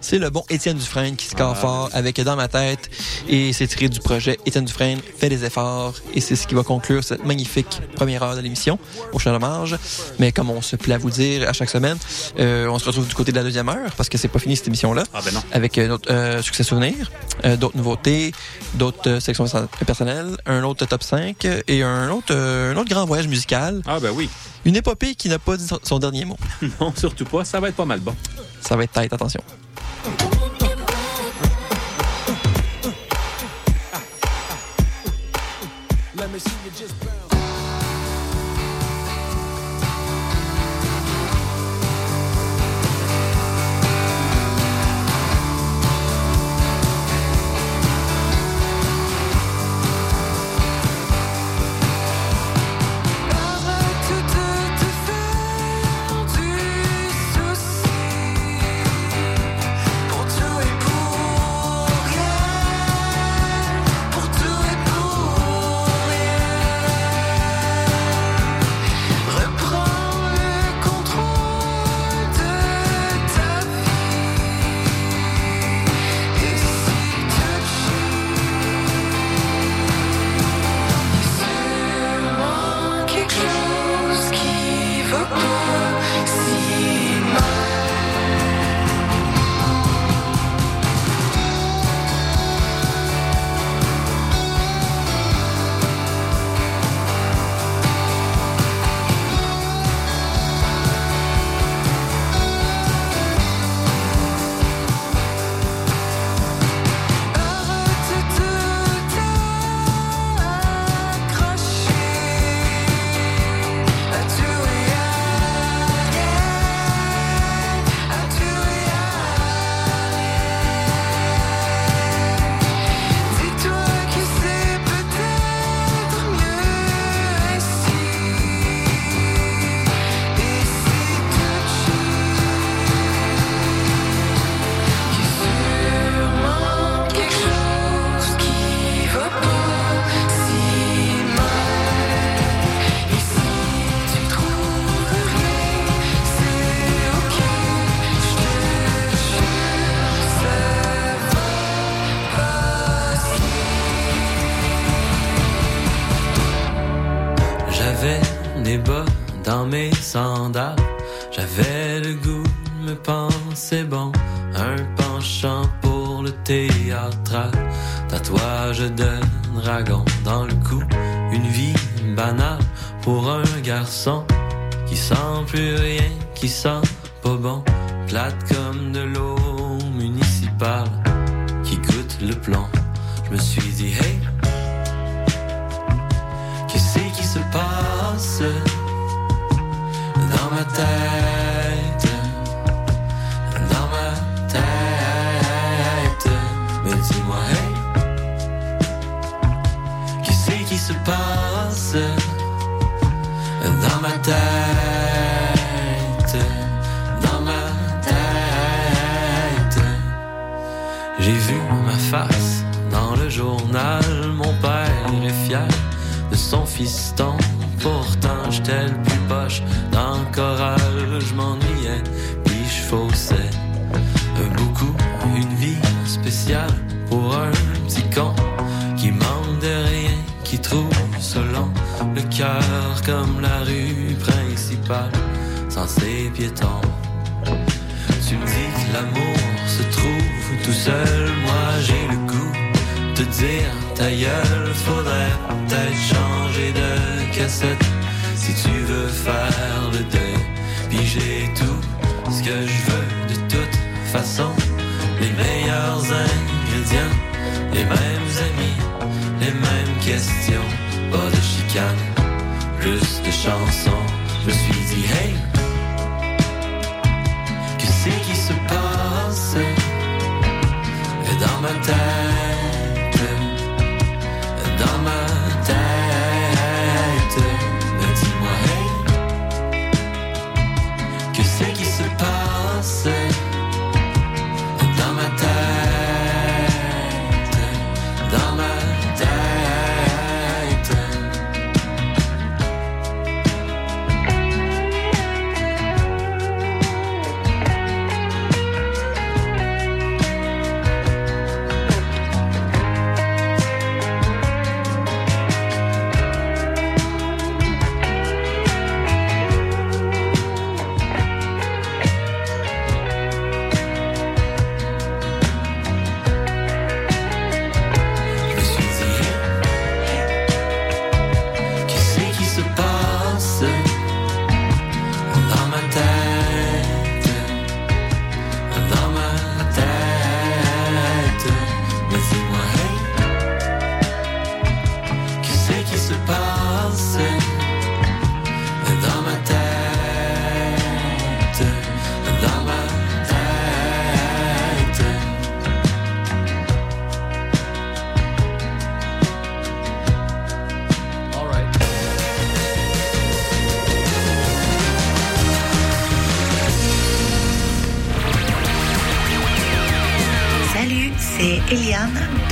c'est le bon Étienne Dufresne qui score fort avec Dans ma tête. Et c'est tiré du projet Étienne Dufresne fait des efforts. Et c'est ce qui va conclure cette magnifique première heure de l'émission au champ hommage. Mais comme on se plaît à vous dire à chaque semaine, euh, on se retrouve du côté de la deuxième heure parce que c'est pas fini cette émission-là Ah ben non. avec euh, notre euh, succès souvenirs, euh, d'autres nouveautés, d'autres sections personnelles, un autre top 5 euh, et un autre, un autre grand voyage musical. Ah ben oui. Une épopée qui n'a pas dit son- dernier mot. Non, surtout pas. Ça va être pas mal bon. Ça va être tête, attention. Let me see you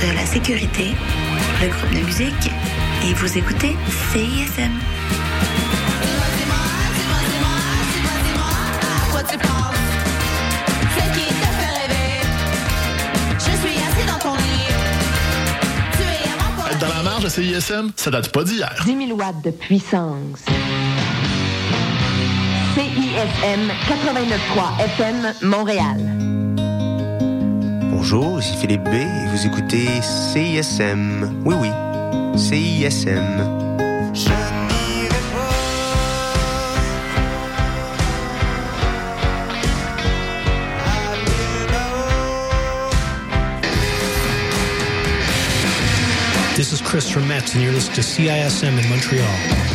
de la Sécurité, le groupe de musique, et vous écoutez CISM. Quoi tu penses? C'est qui te fait rêver? Je suis assis dans ton lit. Tu es avant pour Être dans la marge de CISM, ça date pas d'hier. 10 000 watts de puissance. CISM 89.3 FM Montréal. Bonjour, ici Philippe B et vous écoutez CISM. Oui, oui, CISM. This is Chris from Metz, and you're listening to CISM in Montreal.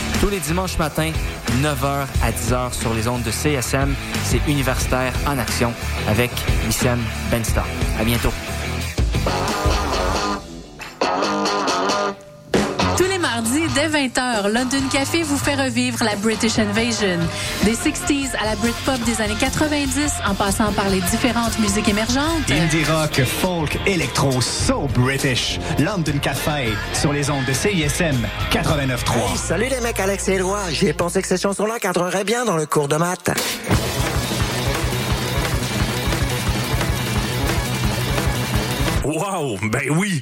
Tous les dimanches matins, 9h à 10h sur les ondes de CSM, c'est Universitaire en Action avec Wissam Benstar. À bientôt. Dès 20h, London Café vous fait revivre la British Invasion. Des 60s à la Britpop des années 90, en passant par les différentes musiques émergentes. Indie rock, folk, électro, so British. London Café sur les ondes de CISM 89.3. Hey, salut les mecs, Alex et Éloi. J'ai pensé que ces chansons-là cadreraient bien dans le cours de maths. Wow, ben oui!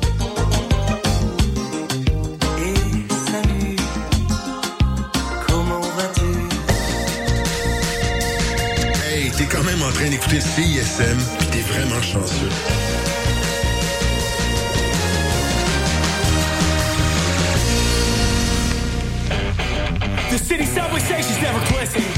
en train d'écouter CISM, puis t'es vraiment chanceux. The city subway station's never closing.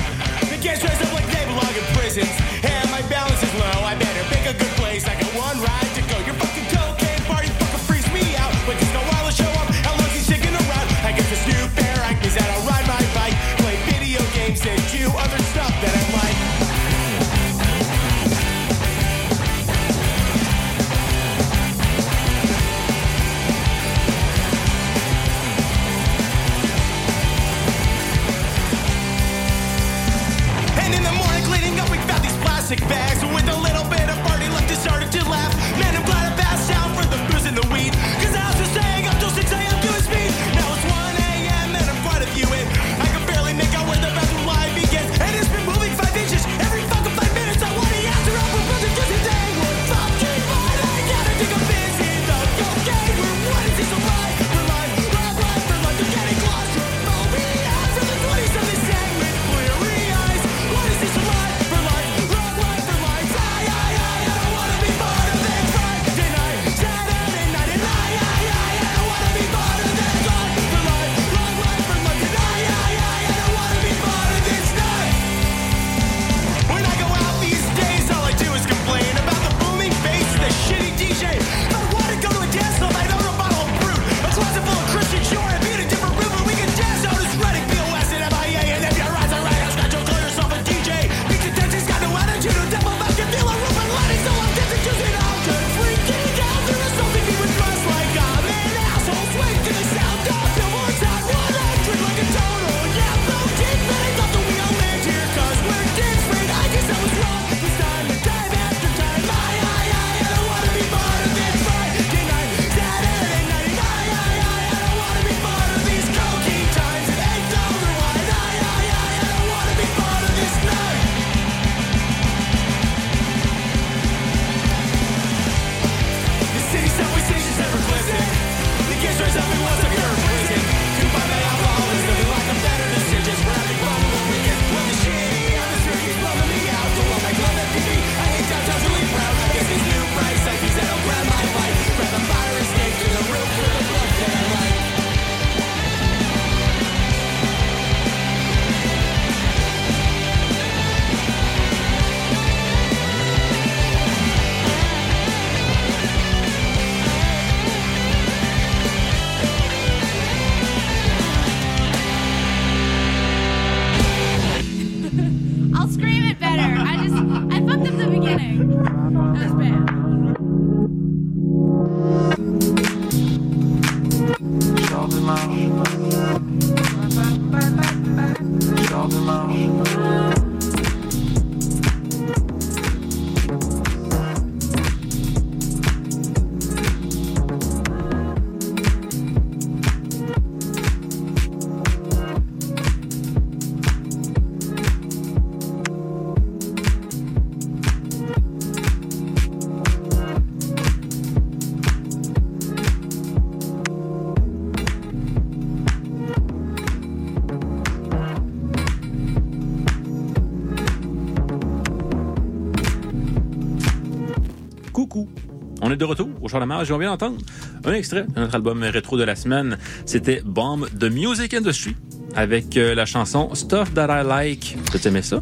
de retour au Charlemagne et on vient d'entendre un extrait de notre album rétro de la semaine. C'était Bomb de Music Industry avec euh, la chanson Stuff That I Like. Tu aimais ça?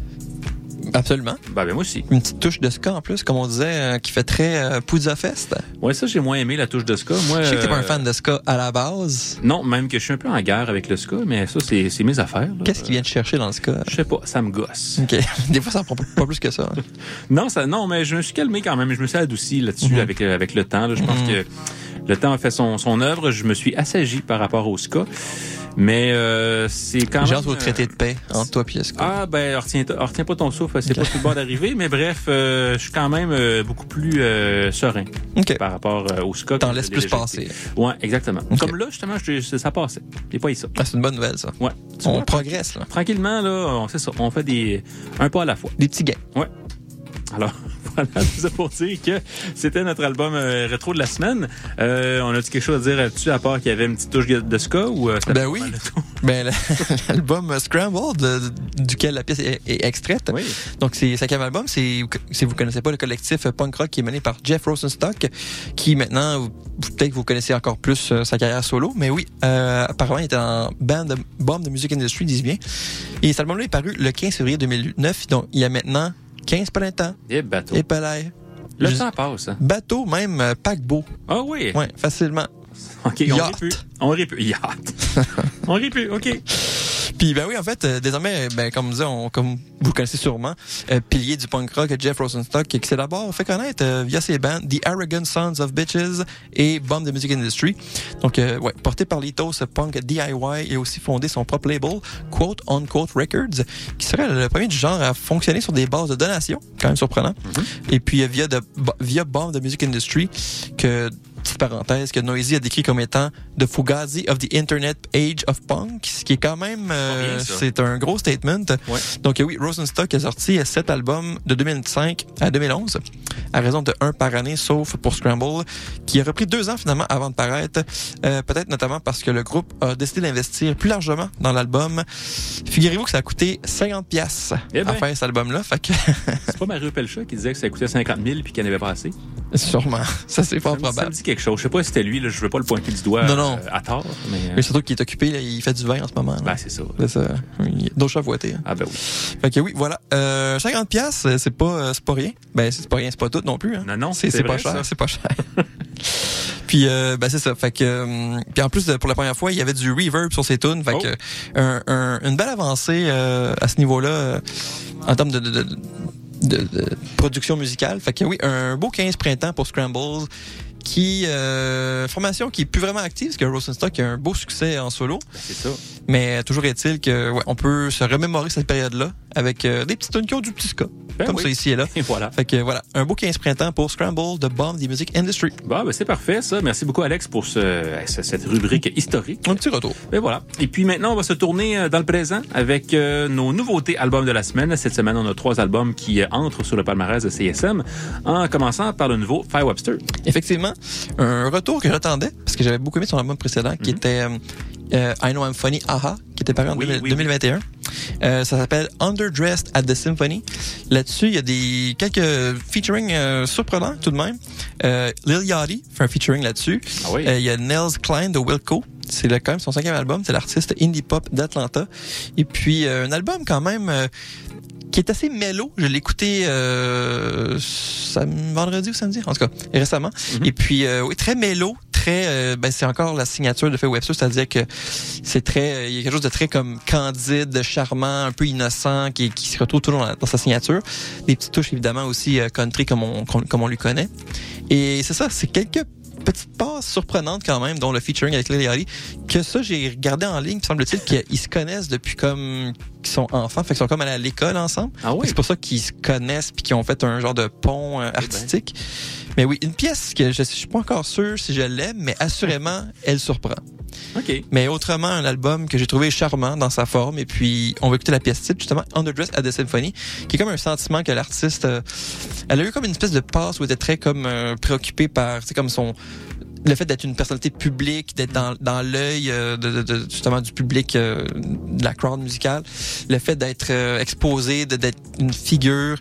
Absolument. Ben, ben, moi aussi. Une petite touche de ska en plus, comme on disait, euh, qui fait très euh, Fest. Ouais, ça, j'ai moins aimé la touche de ska. Moi, je sais que t'es pas un euh, fan de ska à la base. Non, même que je suis un peu en guerre avec le ska, mais ça, c'est, c'est mes affaires. Qu'est-ce qu'ils viennent chercher dans le ska? Je sais pas, ça me gosse. OK. Des fois, ça prend pas plus que ça. Non, ça, non, mais je me suis calmé quand même. Je me suis adouci là-dessus mhm. avec, euh, avec le temps. Là. Je pense mhm. que le temps a fait son, son œuvre. Je me suis assagi par rapport au ska. Mais euh, c'est quand même. Genre, vous traité de paix euh, entre toi. Ah ben, retiens, retiens pas ton souffle, c'est pas tout le bord d'arriver, mais bref, euh, je suis quand même euh, beaucoup plus euh, serein par rapport euh, au SCA. T'en laisses plus passer. Ouais, exactement. Comme là, justement, je, ça passait. J'ai pas eu ça. Ah, c'est une bonne nouvelle ça. Ouais. On progresse là. Tranquillement là, on, ça, on fait des un pas à la fois. Des petits gains. Ouais. Alors. Voilà, tout ça pour dire que c'était notre album euh, rétro de la semaine. Euh, on a-tu quelque chose à dire là-dessus, à part qu'il y avait une petite touche de ska? Ou, euh, ben oui, ben, l'album Scrambled, duquel la pièce est, extraite. Oui. Donc, c'est cinquième album. Si vous ne connaissez pas le collectif punk rock qui est mené par Jeff Rosenstock, qui maintenant, peut-être que vous connaissez encore plus euh, sa carrière solo, mais oui, apparemment, il est en band de, musique industry, disent bien. Et cet album-là est paru le 15 février 2009, donc il y a maintenant 15 printemps. Et bateau. Et palais. Le temps passe. hein. Bateau, même euh, paquebot. Ah oui. Ouais, facilement. OK, on rit Yacht. plus. On rit plus. Yacht. on rit plus, OK. Puis ben oui, en fait, euh, désormais, ben comme on disait, on- comme vous le connaissez sûrement, euh, pilier du punk rock, Jeff Rosenstock, qui s'est d'abord fait connaître euh, via ses bands The Arrogant Sons of Bitches et Bomb the Music Industry. Donc, euh, ouais, porté par l'ethos punk DIY et aussi fondé son propre label, Quote on Quote Records, qui serait le premier du genre à fonctionner sur des bases de donation, quand même surprenant. Et puis via, de, via Bomb the Music Industry, que petite parenthèse que Noisy a décrit comme étant The Fugazi of the Internet Age of Punk, ce qui est quand même, euh, bien, ça. c'est un gros statement. Donc euh, oui, Rosenstock a sorti euh, sept albums de 2005 à 2011, à raison de un par année, sauf pour Scramble, qui a repris deux ans finalement avant de paraître, euh, peut-être notamment parce que le groupe a décidé d'investir plus largement dans l'album. Figurez-vous que ça a coûté 50 pièces Eh ben. à faire cet album-là, que C'est pas Mario Pelcha qui disait que ça coûtait 50 000 puis qu'il n'y en avait pas assez. sûrement, ça c'est fort Ça me probable. dit quelque chose. Je sais pas si c'était lui, là, je veux pas le pointer du doigt Non, non. euh, à tort, mais. euh, Mais surtout qu'il est occupé, là, il fait du vin en ce moment. là. Ben, c'est ça. C'est ça. D'autres chats fouetter, hein. Ah, ben oui. Fait que oui, voilà. Euh, 50 pièces, c'est pas, euh, c'est pas rien. Ben, c'est pas rien, c'est pas tout non plus. Hein. Non, non, c'est c'est pas cher, c'est pas cher. Puis euh, ben c'est ça. Fait que euh, puis en plus euh, pour la première fois, il y avait du reverb sur ses tunes. Fait Oh. que un, un- une belle avancée euh, à ce niveau-là euh, en termes de, de, de, de- de production musicale. Fait que oui, un beau 15 printemps pour Scrambles qui euh, formation qui est plus vraiment active parce que Rosenstock a un beau succès en solo. C'est ça. Mais toujours est-il que ouais, on peut se remémorer cette période-là avec euh, des petites tunes qui ont du petit ska. Ben comme oui. ça ici et là. Et voilà. Fait que voilà, un beau 15 printemps pour Scramble de Bomb the Music Industry. Bon, ben c'est parfait, ça. Merci beaucoup, Alex, pour ce, ce- cette rubrique historique. Un petit retour. Et voilà. Et puis maintenant, on va se tourner euh, dans le présent avec euh, nos nouveautés albums de la semaine. Cette semaine, on a trois albums qui euh, entrent sur le palmarès de CSM, en commençant par le nouveau Fire Webster. Effectivement, un retour que j'attendais parce que j'avais beaucoup aimé son album précédent qui était euh, euh, I Know I'm Funny, Aha, qui était paru en Oui, 2000 oui, oui. 2021. Euh, ça s'appelle Underdressed at the Symphony. Là-dessus, il y a des quelques featuring euh, surprenants tout de même. Lil Yachty fait un featuring là-dessus. Ah oui. Il y a Nels Klein de Wilco. C'est quand même son cinquième album. C'est l'artiste indie pop d'Atlanta. Et puis un album quand même qui est assez mélo. Je l'ai écouté euh, vendredi ou samedi, en tout cas, récemment. Et puis, euh, oui, très mélo, très... euh, ben, c'est encore la signature de Faye Webster, c'est-à-dire que c'est très... euh, Il y a quelque chose de très comme candide, charmant, un peu innocent, qui, qui se retrouve toujours dans, dans sa signature. Des petites touches, évidemment, aussi euh, country, comme on, comme on lui connaît. Et c'est ça, c'est quelques petites passes surprenantes quand même, dont le featuring avec Lil Yachty, que ça, j'ai regardé en ligne, semble-t-il qu'ils se connaissent depuis comme qu'ils sont enfants, fait qu'ils sont comme allés à l'école ensemble. Ah oui? C'est pour ça qu'ils se connaissent puis qu'ils ont fait un genre de pont euh, artistique. Mais oui, une pièce que je, je suis pas encore sûr si je l'aime, mais assurément, elle surprend. Mais autrement, un album que j'ai trouvé charmant dans sa forme. Et puis, on va écouter la pièce titre, justement, Underdressed at the Symphony, qui est comme un sentiment que l'artiste... euh, elle a eu comme une espèce de passe où elle était très comme euh, préoccupée par, c'est comme son le fait d'être une personnalité publique, d'être dans, l'œil euh, justement du public de la crowd musicale, le fait d'être euh, exposé, d'être une figure,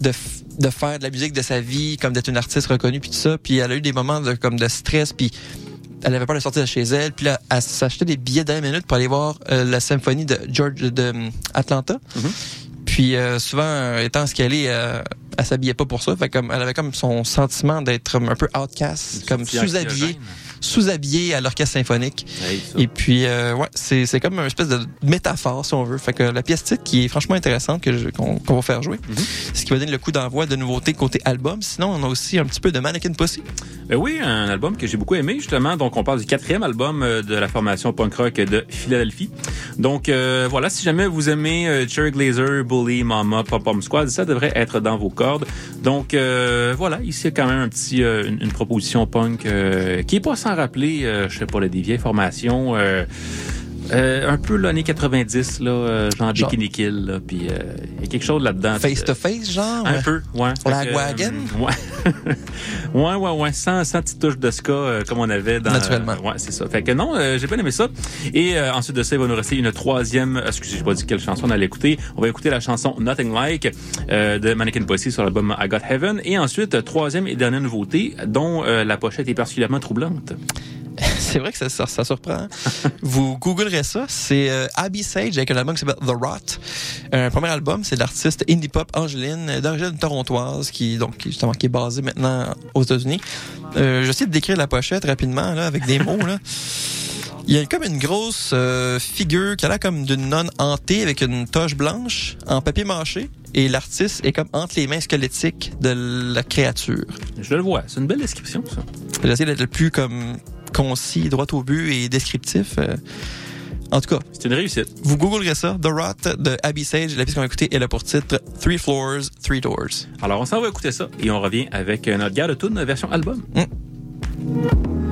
de, de faire de la musique de sa vie, comme d'être une artiste reconnue puis tout ça, puis elle a eu des moments de comme de stress puis elle avait peur de sortir de chez elle, puis là elle s'achetait des billets d'un minute pour aller voir euh, la symphonie de George de euh, Atlanta. Puis euh, souvent, euh, étant ce qu'elle est, euh, elle s'habillait pas pour ça. Fait comme elle avait comme son sentiment d'être un peu outcast, comme sous-habillée, anxiogène. sous-habillée à l'orchestre symphonique. Et puis euh, ouais, c'est c'est comme une espèce de métaphore si on veut. Fait que la pièce titre qui est franchement intéressante que je- qu'on qu'on va faire jouer, ce qui va donner le coup d'envoi de nouveautés côté album. Sinon, on a aussi un petit peu de Mannequin Pussy. Ben oui, un album que j'ai beaucoup aimé, justement. Donc, on parle du quatrième album euh, de la formation punk rock de Philadelphie. Donc, euh, voilà, si jamais vous aimez euh, Cherry Glazer, Bully, Mama, Pop Pom Squad, ça devrait être dans vos cordes. Donc, voilà, ici, il y a quand même un petit, une, une proposition punk qui est pas sans rappeler, euh, je sais pas, là, des vieilles formations... euh, Euh, un peu l'année 90, là, euh, genre Genre? Bikini Kill, là, puis euh, il y a quelque chose là-dedans. Face Euh, to face, genre? Un peu, ouais. Fait que, Lagwagon? euh, ouais. ouais, ouais, ouais. Sans, sans petite touche de ska euh, comme on avait dans. Naturellement. ouais, c'est ça. Fait que non, euh, j'ai bien aimé ça. Et euh, ensuite de ça, il va nous rester une troisième. euh, Excusez, j'ai pas dit quelle chanson on allait écouter. On va écouter la chanson Nothing Like euh, de Mannequin Pussy sur l'album I Got Heaven. Et ensuite, euh, troisième et dernière nouveauté, dont euh, la pochette est particulièrement troublante. C'est vrai que ça, ça, ça surprend. Vous googlerez ça. C'est euh, Abby Sage avec un album qui s'appelle The Rot. Un premier album, c'est l'artiste indie pop Angeline, euh, d'origine torontoise, qui donc justement qui est basée maintenant aux États-Unis. Euh, J'essaie de décrire la pochette rapidement là avec des mots là. Il y a comme une grosse euh, figure qui a l'air comme d'une nonne hantée avec une toche blanche en papier mâché et l'artiste est comme entre les mains squelettiques de la créature. Je le vois. C'est une belle description, ça. J'essaie d'être le plus comme concis, droit au but et descriptif. euh. En tout cas, C'est une réussite. vous googlerez ça. The Rot de Abby Sage. La pièce qu'on va écouter, elle a pour titre Three Floors, Three Doors. Alors, on s'en va écouter ça et on revient avec notre garde de tune version album. I'm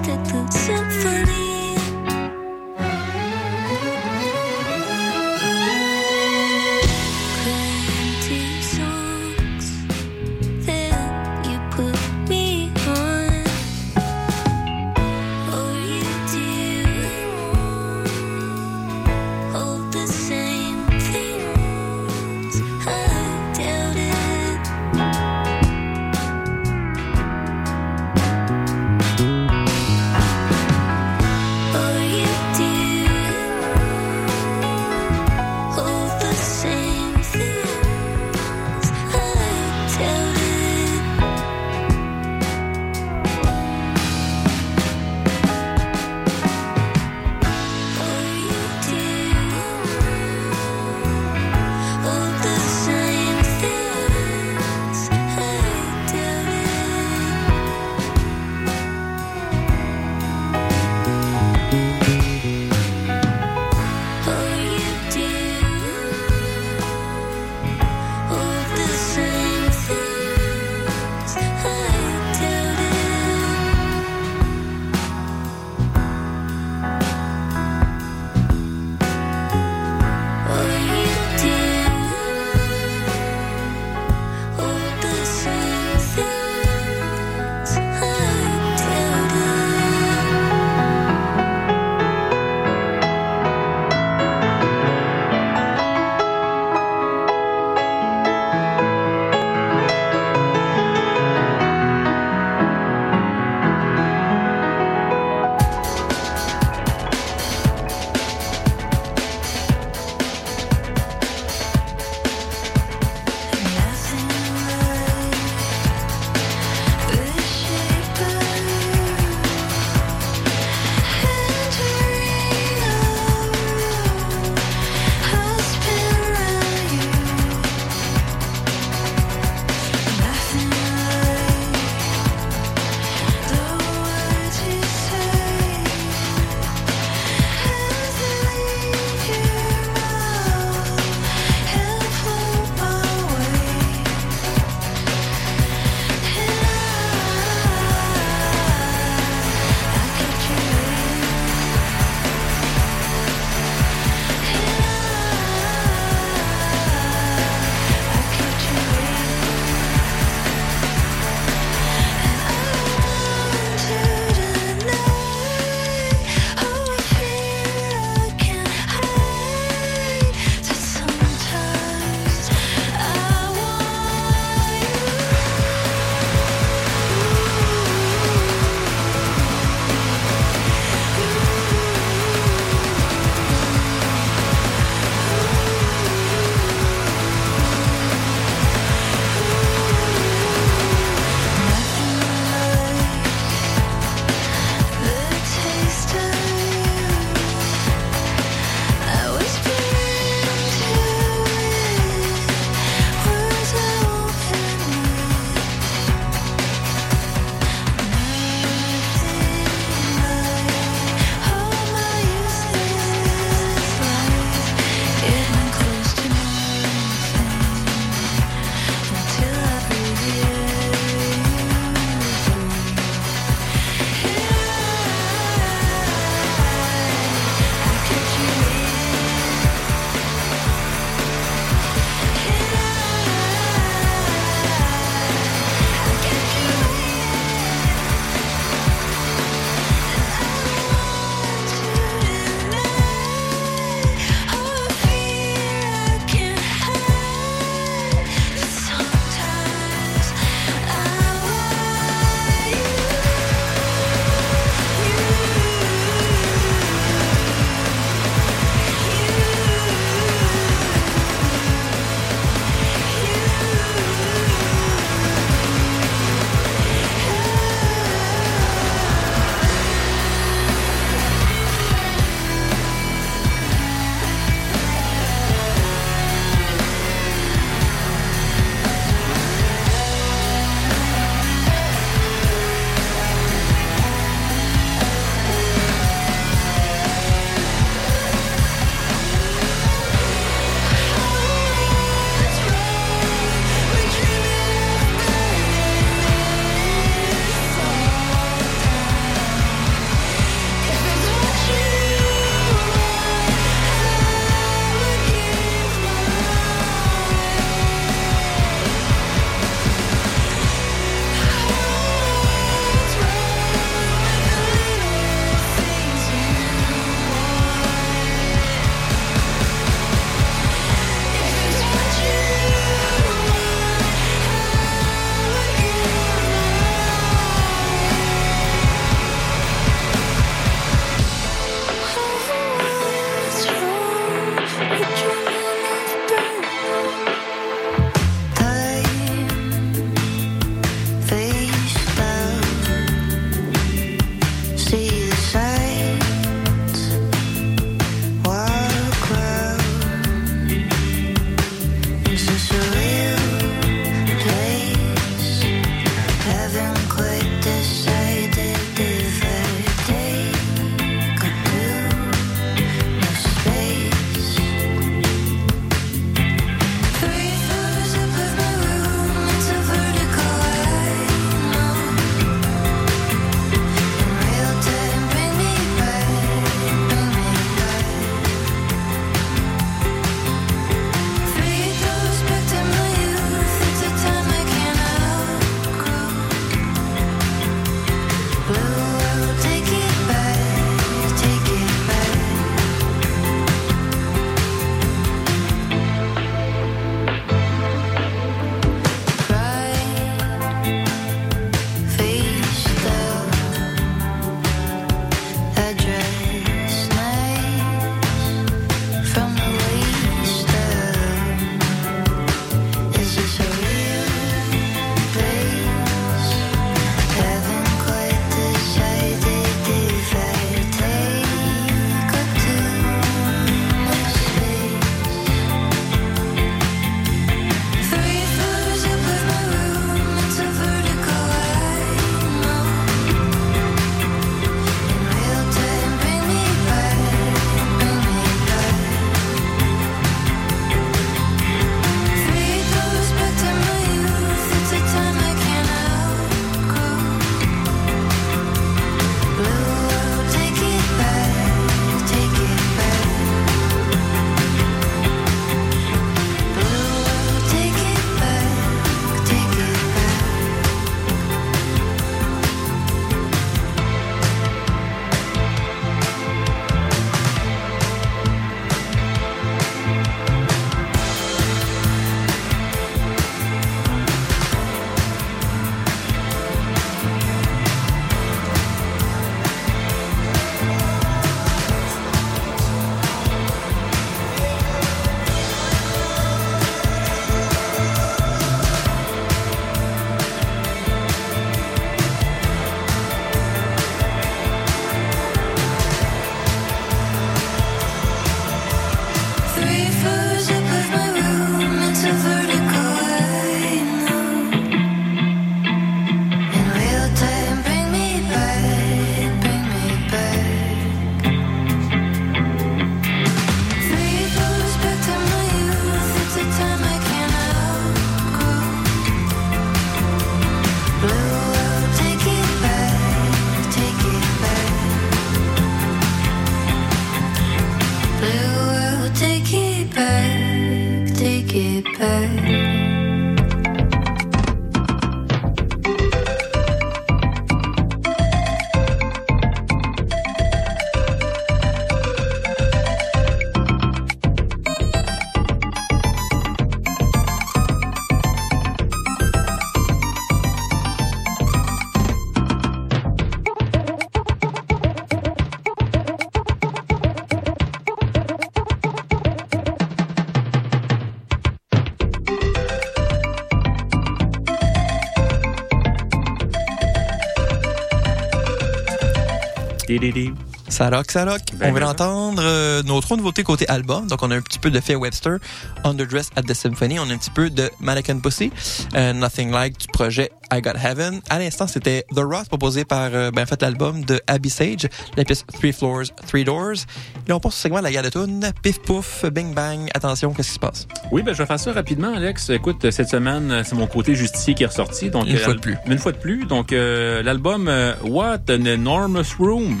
Ça rock, ça rock. Ben on vient voilà. d'entendre euh, nos trois nouveautés côté album. Donc, on a un petit peu de Faye Webster, Underdressed at the Symphony. On a un petit peu de Mannequin Pussy, euh, Nothing Like du projet I Got Heaven. À l'instant, c'était The Rot proposé par, euh, ben, en fait, l'album de Abby Sage, la pièce Three Floors, Three Doors. Là, on passe au segment de la de tune. Pif pouf, bing bang. Attention, qu'est-ce qui se passe? Oui, ben je vais faire ça rapidement, Alex. Écoute, cette semaine, euh, c'est mon côté justicier qui est ressorti. Donc, Une euh, fois de plus. Une fois de plus. Donc, euh, l'album euh, What an Enormous Room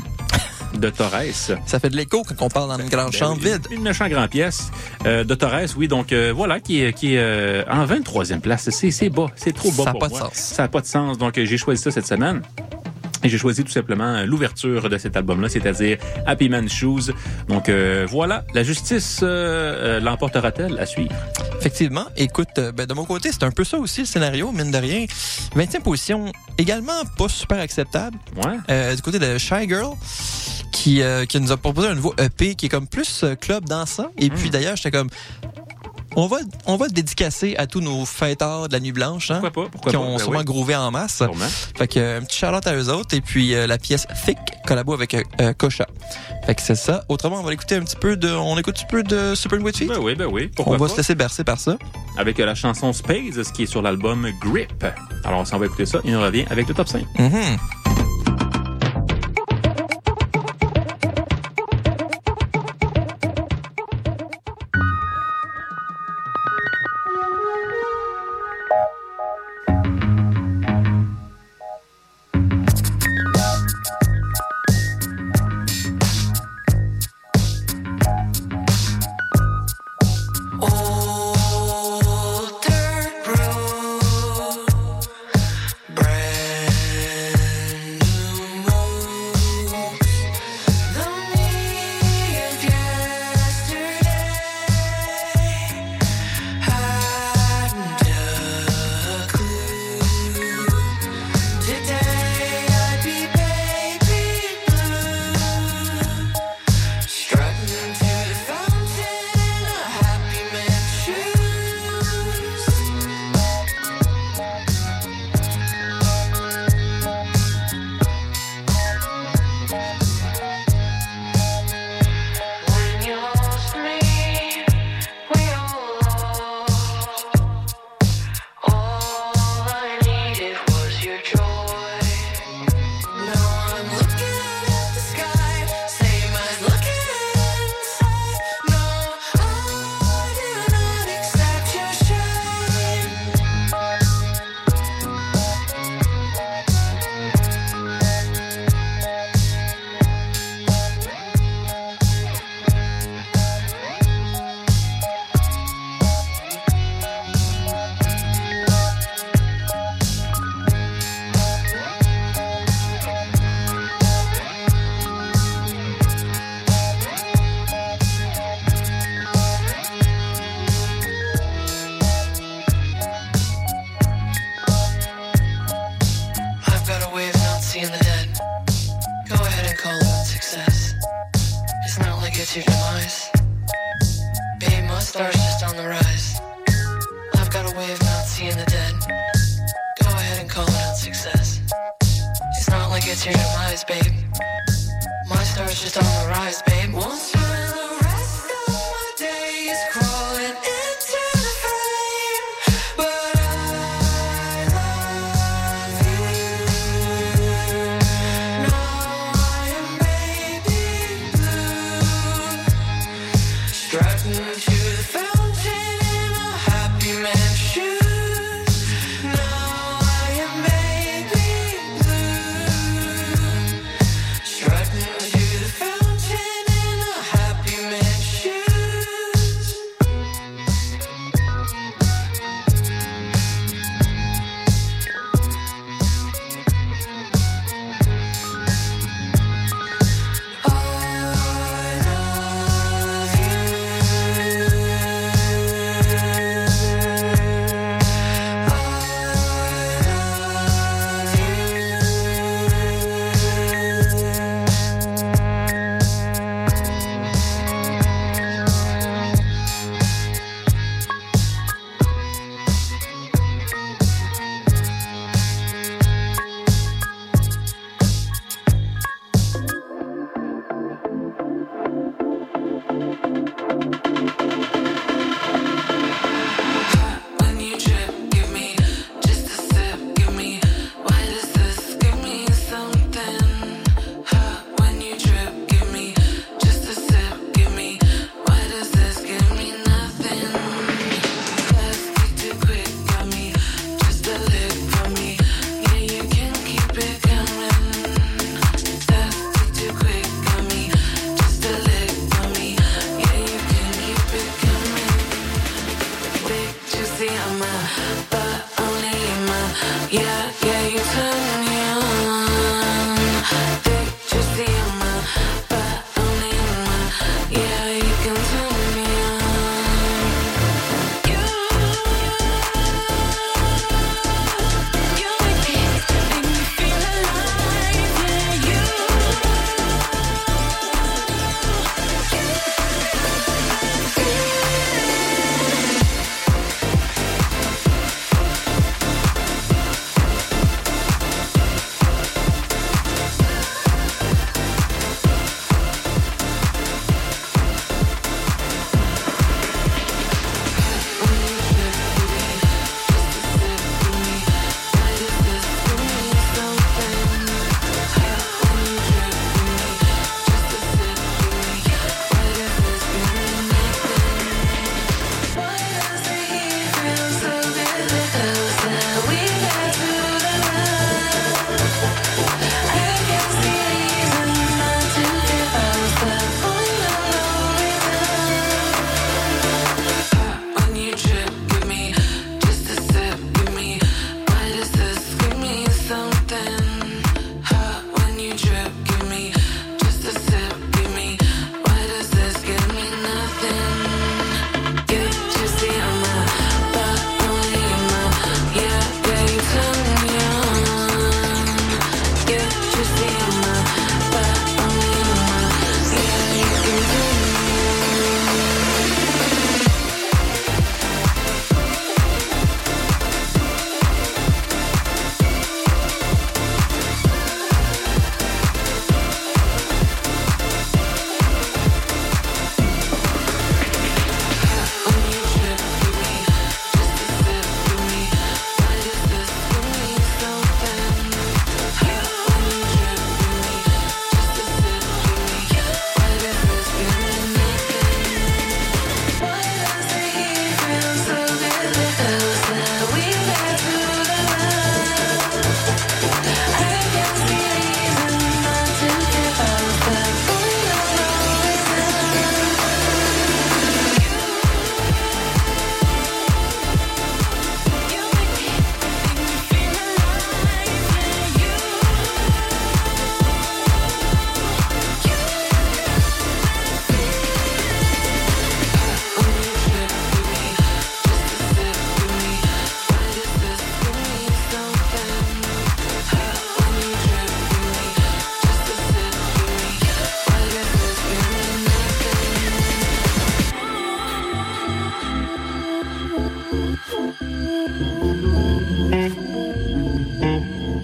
de Torres. Ça fait de l'écho quand on parle dans une grande Ben chambre oui, vide. Une méchante grande pièce euh, de Torres, oui. Donc euh, voilà, qui est, qui est euh, en 23e place. C'est bas, c'est trop bas Ça a pour pas de sens. Ça n'a pas de sens. Donc j'ai choisi ça cette semaine. Et j'ai choisi tout simplement euh, l'ouverture de cet album-là, c'est-à-dire Happy Man Shoes. Donc euh, voilà, la justice euh, euh, l'emportera-t-elle à suivre? Effectivement. Écoute, euh, ben, de mon côté, c'est un peu ça aussi le scénario, mine de rien. 20e position, également pas super acceptable. Ouais. Euh, du côté de Shy Girl, qui, euh, qui nous a proposé un nouveau EP qui est comme plus club dansant. Et Hmm. puis d'ailleurs, j'étais comme. On va, on va le dédicacer à tous nos fêtards de la nuit blanche, hein, Pourquoi pas? Pourquoi qui pas? ont Ben sûrement oui. groové en masse. Sûrement. Fait que un petit shout à eux autres. Et puis euh, la pièce Thick collabo avec euh, euh, Kocha. Fait que c'est ça. Autrement, on va écouter un petit peu de, on écoute un petit peu de Super Witch Feet? Ben oui, ben oui. Pourquoi On va pas? se laisser bercer par ça. Avec euh, la chanson Space, ce qui est sur l'album Grip. Alors, on s'en va écouter ça et on revient avec le top 5. Mhm. Old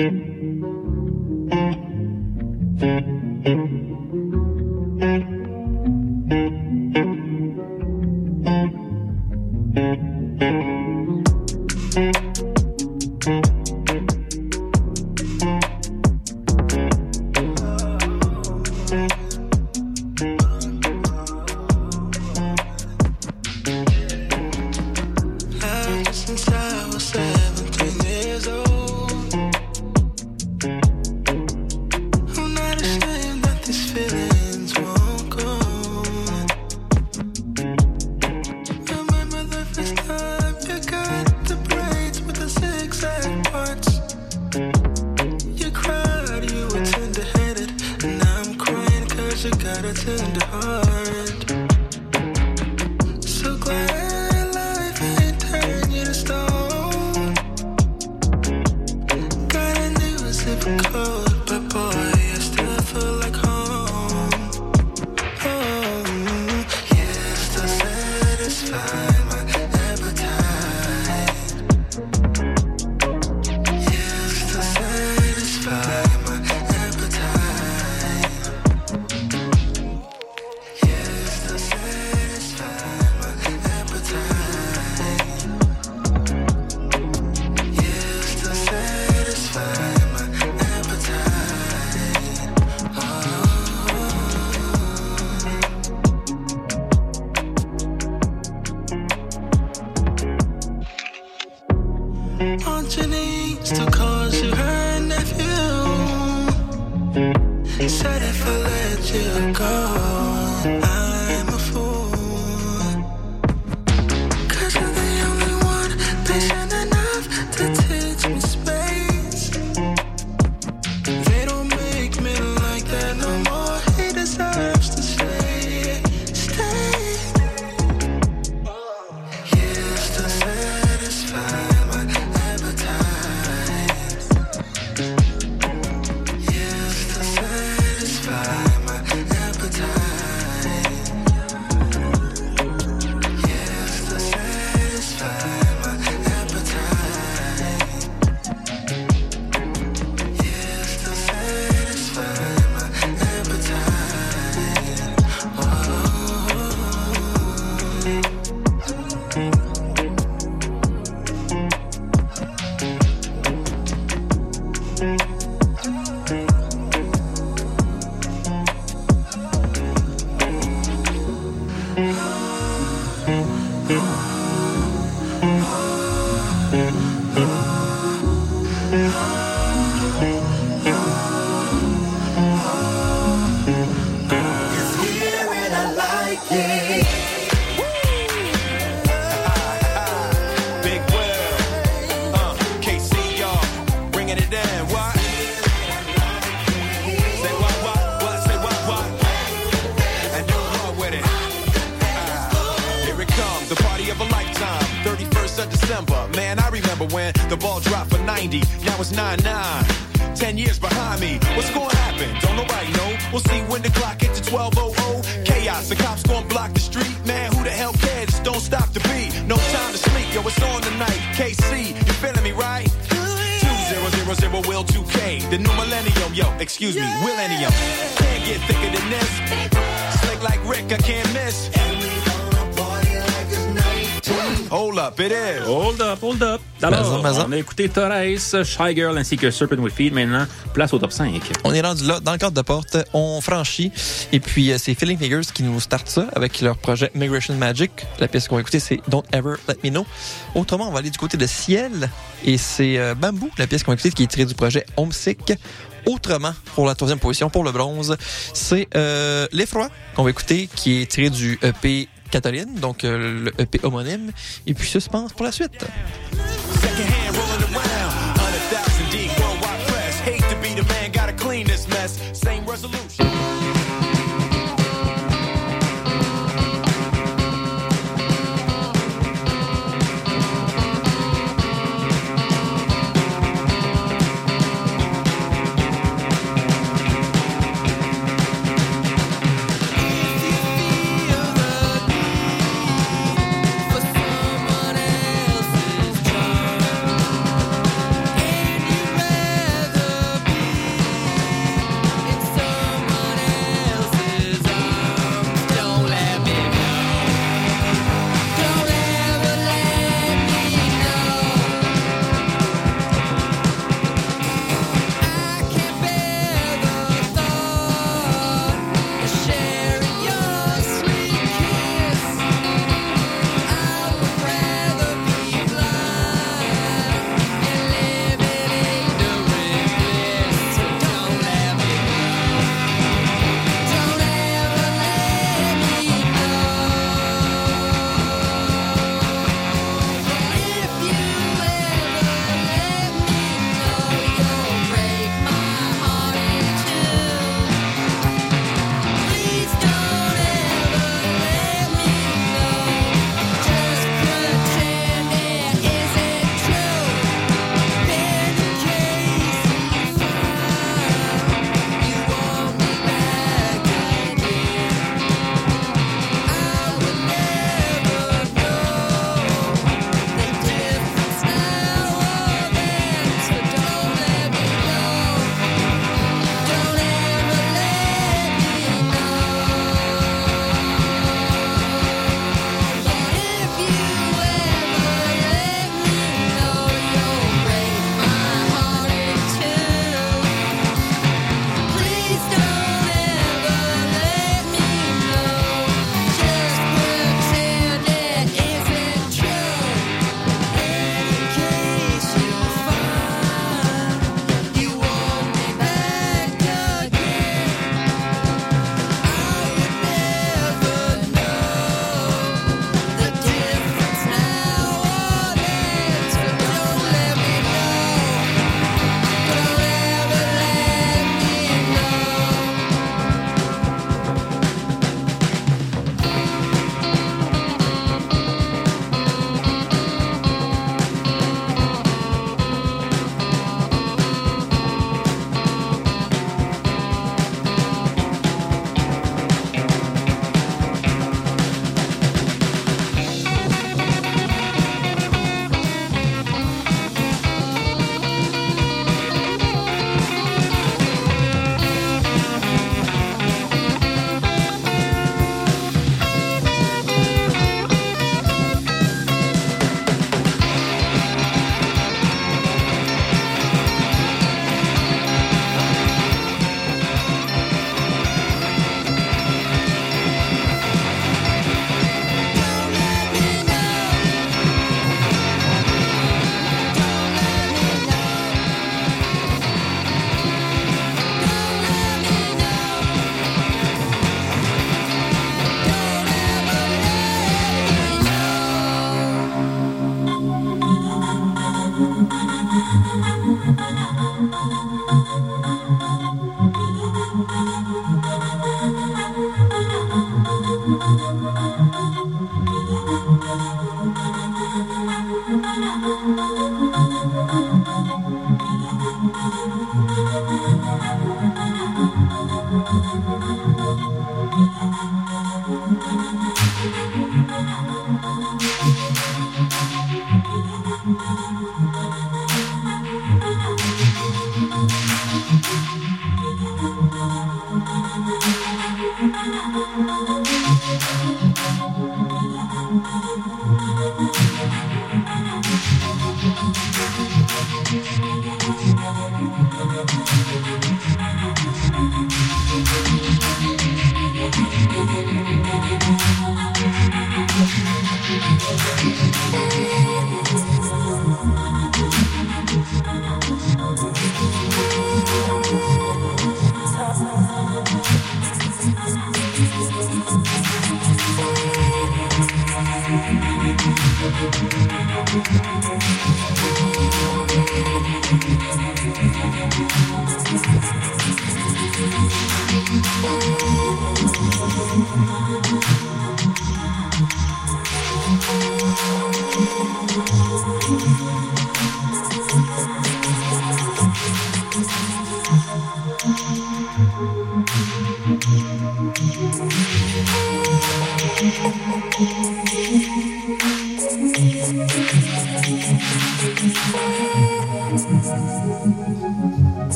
Mm-hmm. New millennium, yo, excuse me, millennium. Can't get thicker than this. Slick like Rick, I can't miss. Hold up, it is. Hold up, hold up. Alors, on a écouté Torres, Shy Girl ainsi que Serpent with Feet. Maintenant, place au top 5. On est rendu là, dans le cadre de porte, on franchit. Et puis, euh, c'est Feeling Figures qui nous start ça avec leur projet Migration Magic. La pièce qu'on va écouter, c'est Don't Ever Let Me Know. Autrement, on va aller du côté de Ciel. Et c'est euh, Bamboo, la pièce qu'on va écouter, qui est tirée du projet Homesick. Autrement, pour la troisième position, pour le bronze, c'est euh, L'Effroi qu'on va écouter, qui est tiré du EP Catherine, donc euh, le EP homonyme. Et puis, suspense pour la suite.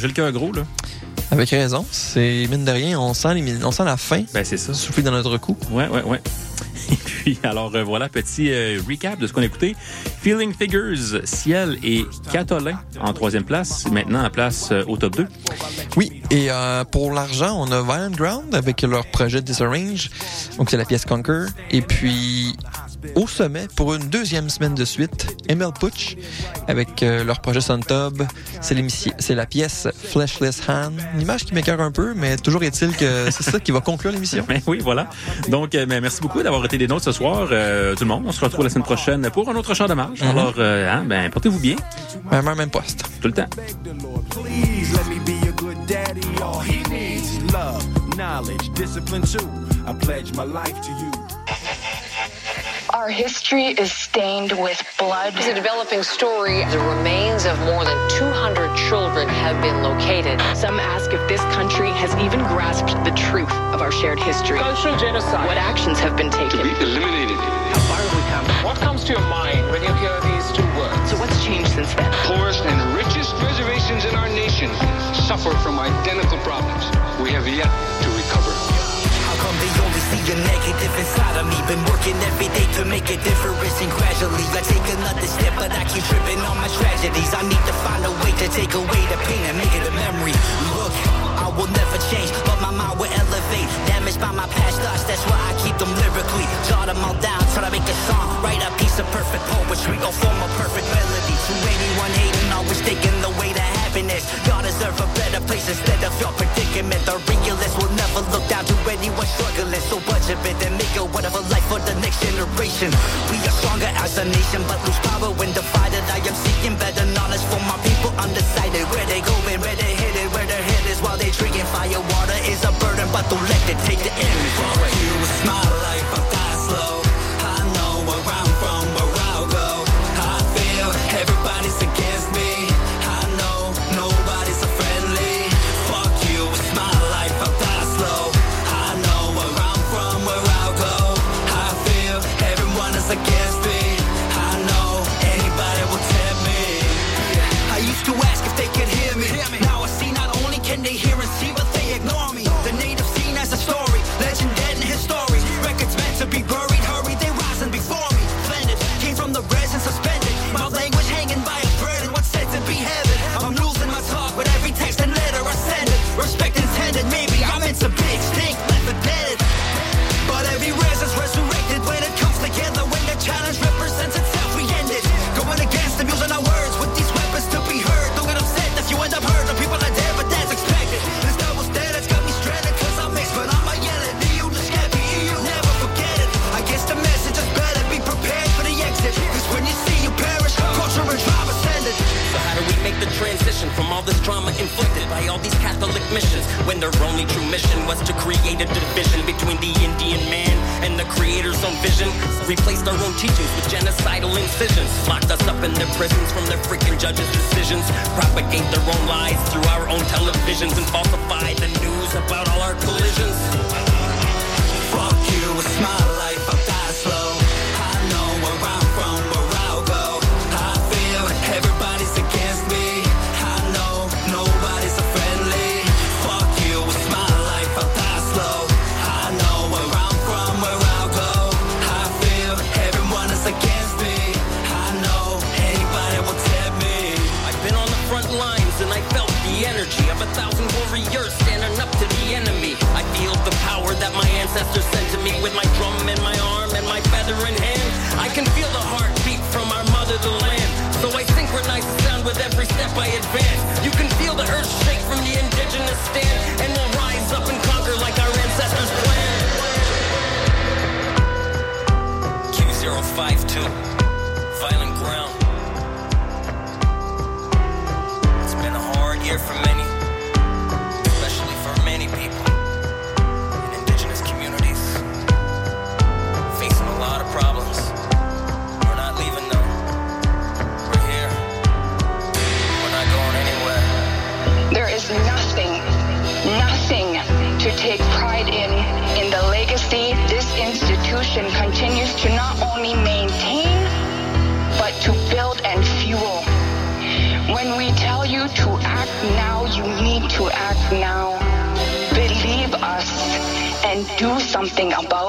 J'ai le cœur gros, là. Avec raison. C'est, mine de rien, on sent, les, on sent la fin. Ben, c'est ça. Souffler dans notre cou. Ouais, ouais, ouais. Et puis, alors euh, voilà, petit euh, recap de ce qu'on a écouté. Feeling Figures, Ciel et Catolin en troisième place, maintenant à place euh, au top 2. Oui, et pour l'argent, on a Violent Ground avec leur projet Disarrange. Donc, c'est la pièce Conquer. Et puis, au sommet, pour une deuxième semaine de suite, ML Butch avec euh, leur projet Suntub. C'est l'émission- c'est la pièce Fleshless Hand. Une image qui m'écœure un peu, mais toujours est-il que c'est ça qui va conclure l'émission. Oui, voilà. Donc, euh, ben, merci beaucoup d'avoir été des nôtres ce soir, euh, tout le monde. On se retrouve la semaine prochaine pour un autre de marche. Mhm. Alors, euh, hein, ben, portez-vous bien. Même même poste. Tout le temps. Knowledge, discipline too. I pledge my life to you. Our history is stained with blood. It's a developing story. The remains of more than 200 children have been located. Some ask if this country has even grasped the truth of our shared history. Cultural genocide. What actions have been taken? eliminated. How far have we come? What comes to your mind when you hear these two words? So what's changed since then? poorest and richest reservations in our nation suffer from identical problems we have yet to recover. How come they only see the negative inside of me? Been working every day to make a difference, and gradually I take another step, but I keep tripping on my tragedies. I need to find a way to take away the pain and make it a memory. Look, I will never change, but my mind will elevate. Damaged by my past thoughts, that's why I keep them lyrically. Jot them all down, try to make a song, write a piece of perfect poetry, or form a perfect melody. To anyone hating, always taking the way to happiness. Y'all deserve a better place instead of your predicament. The realist will never look down to anyone struggling. So budget it and make a whatever life for the next generation. We are stronger as a nation, but lose power when divided. I am seeking better knowledge for my people undecided. Where they going, where they headed, where their head is while they drinking. Fire water is a burden, but don't let it take the energy. missions when their only true mission was to create a division between the Indian man and the creator's own vision. So replaced our own teachings with genocidal incisions, locked us up in their prisons from their freaking judges' decisions, propagate their own lies through our own televisions, and falsify the news about all our collisions. every step I advance. You can feel the earth shake from the indigenous stand, and we'll rise up and conquer like our ancestors planned. Q052, violent ground. It's been a hard year for me. Continues to not only maintain, but to build and fuel. When we tell you to act now, you need to act now. Believe us and do something about it.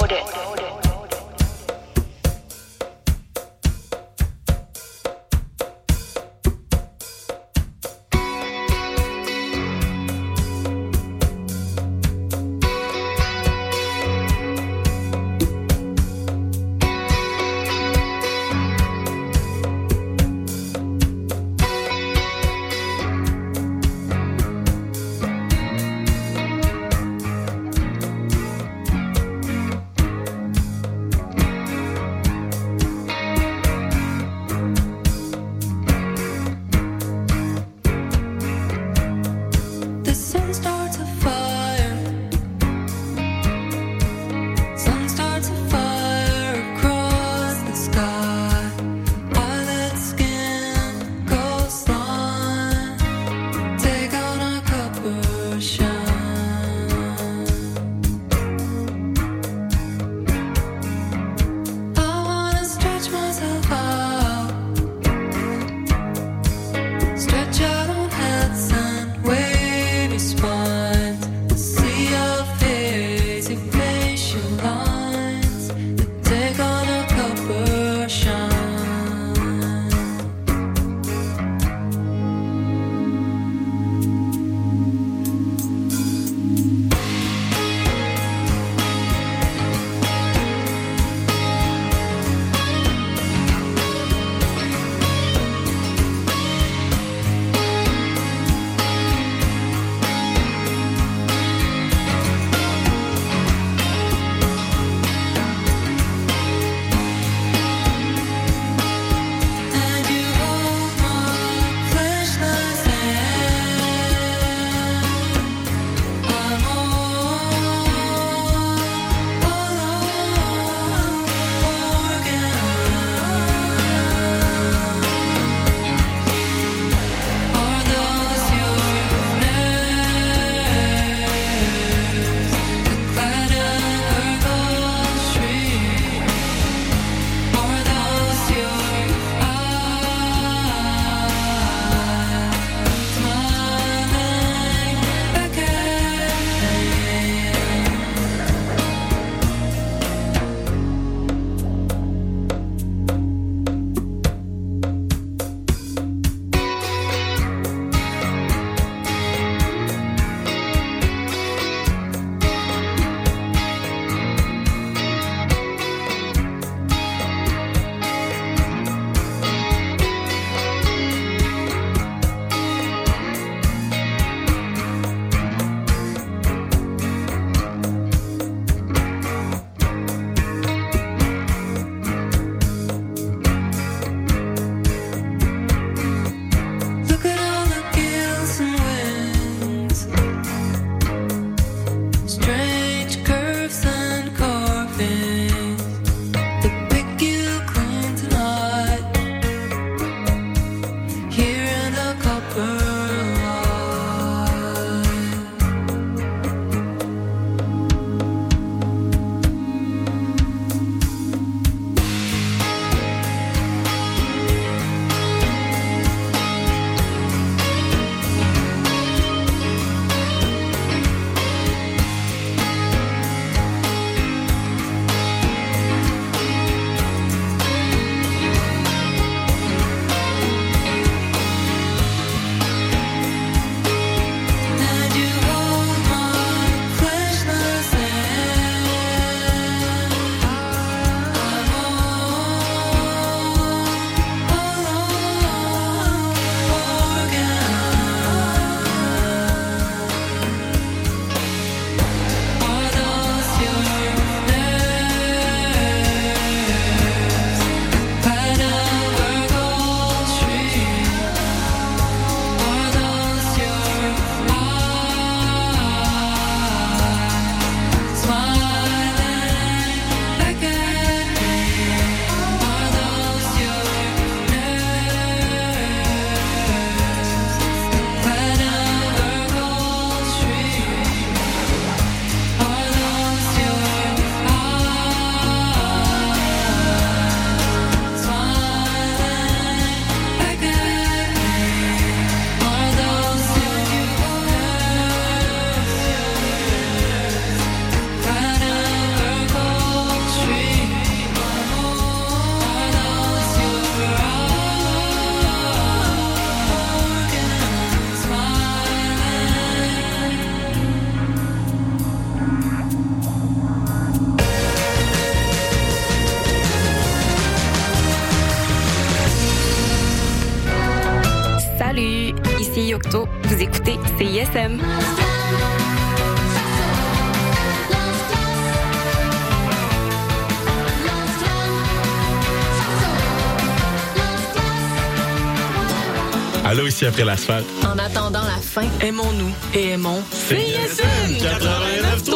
Après l'asphalte. En attendant la fin, aimons-nous et aimons CISM 89.3.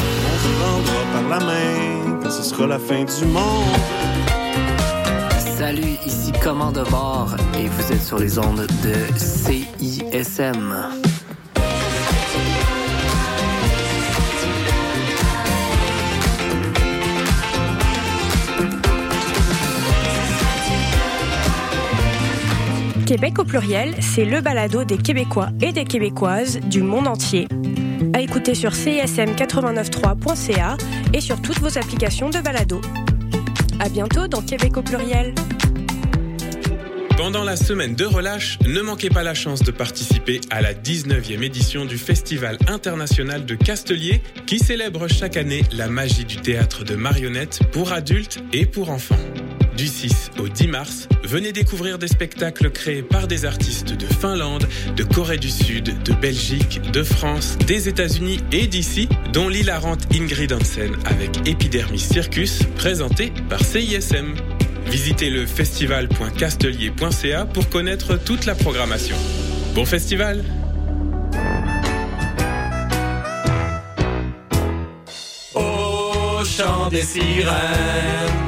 On se prendra par la main quand ce sera la fin du monde. Salut, ici Command de bord et vous êtes sur les ondes de CISM. Québec au pluriel, c'est le balado des Québécois et des Québécoises du monde entier. À écouter sur cism893.ca et sur toutes vos applications de balado. À bientôt dans Québec au pluriel. Pendant la semaine de relâche, ne manquez pas la chance de participer à la 19e édition du Festival international de Castelier qui célèbre chaque année la magie du théâtre de marionnettes pour adultes et pour enfants. Du 6 au 10 mars, venez découvrir des spectacles créés par des artistes de Finlande, de Corée du Sud, de Belgique, de France, des États-Unis et d'ici, dont l'hilarante Ingrid Hansen avec Epidermis Circus, présenté par CISM. Visitez le festival.castelier.ca pour connaître toute la programmation. Bon festival Au chant des sirènes,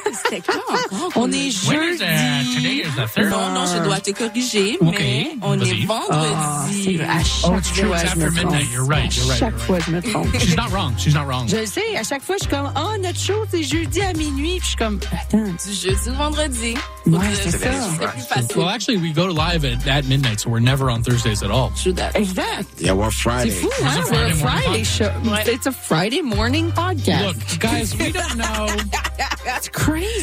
c'était quand? On est When is, uh, jeudi. today is the third? Non, non, je dois te corriger, Ok, mais on vas-y. est Ah, vendredi. vrai, à chaque Oh, fois, je me after trompe. midnight, you're right, you're À right, chaque you're fois, je me trompe. She's not wrong. She's not wrong. Je le sais, à chaque fois, je suis comme, oh, notre show, c'est jeudi à minuit. Puis je suis comme, attends. Du jeudi au vendredi. Ouais, c'est c'est ça. C'est plus facile. Well, actually, we go live at, at midnight, so we're never on Thursdays at all. Exact. Yeah, we're Friday. C'est fou, It's hein? a We're a Friday morning Friday show. It's a Friday morning podcast. Look, guys, we don't know. That's crazy.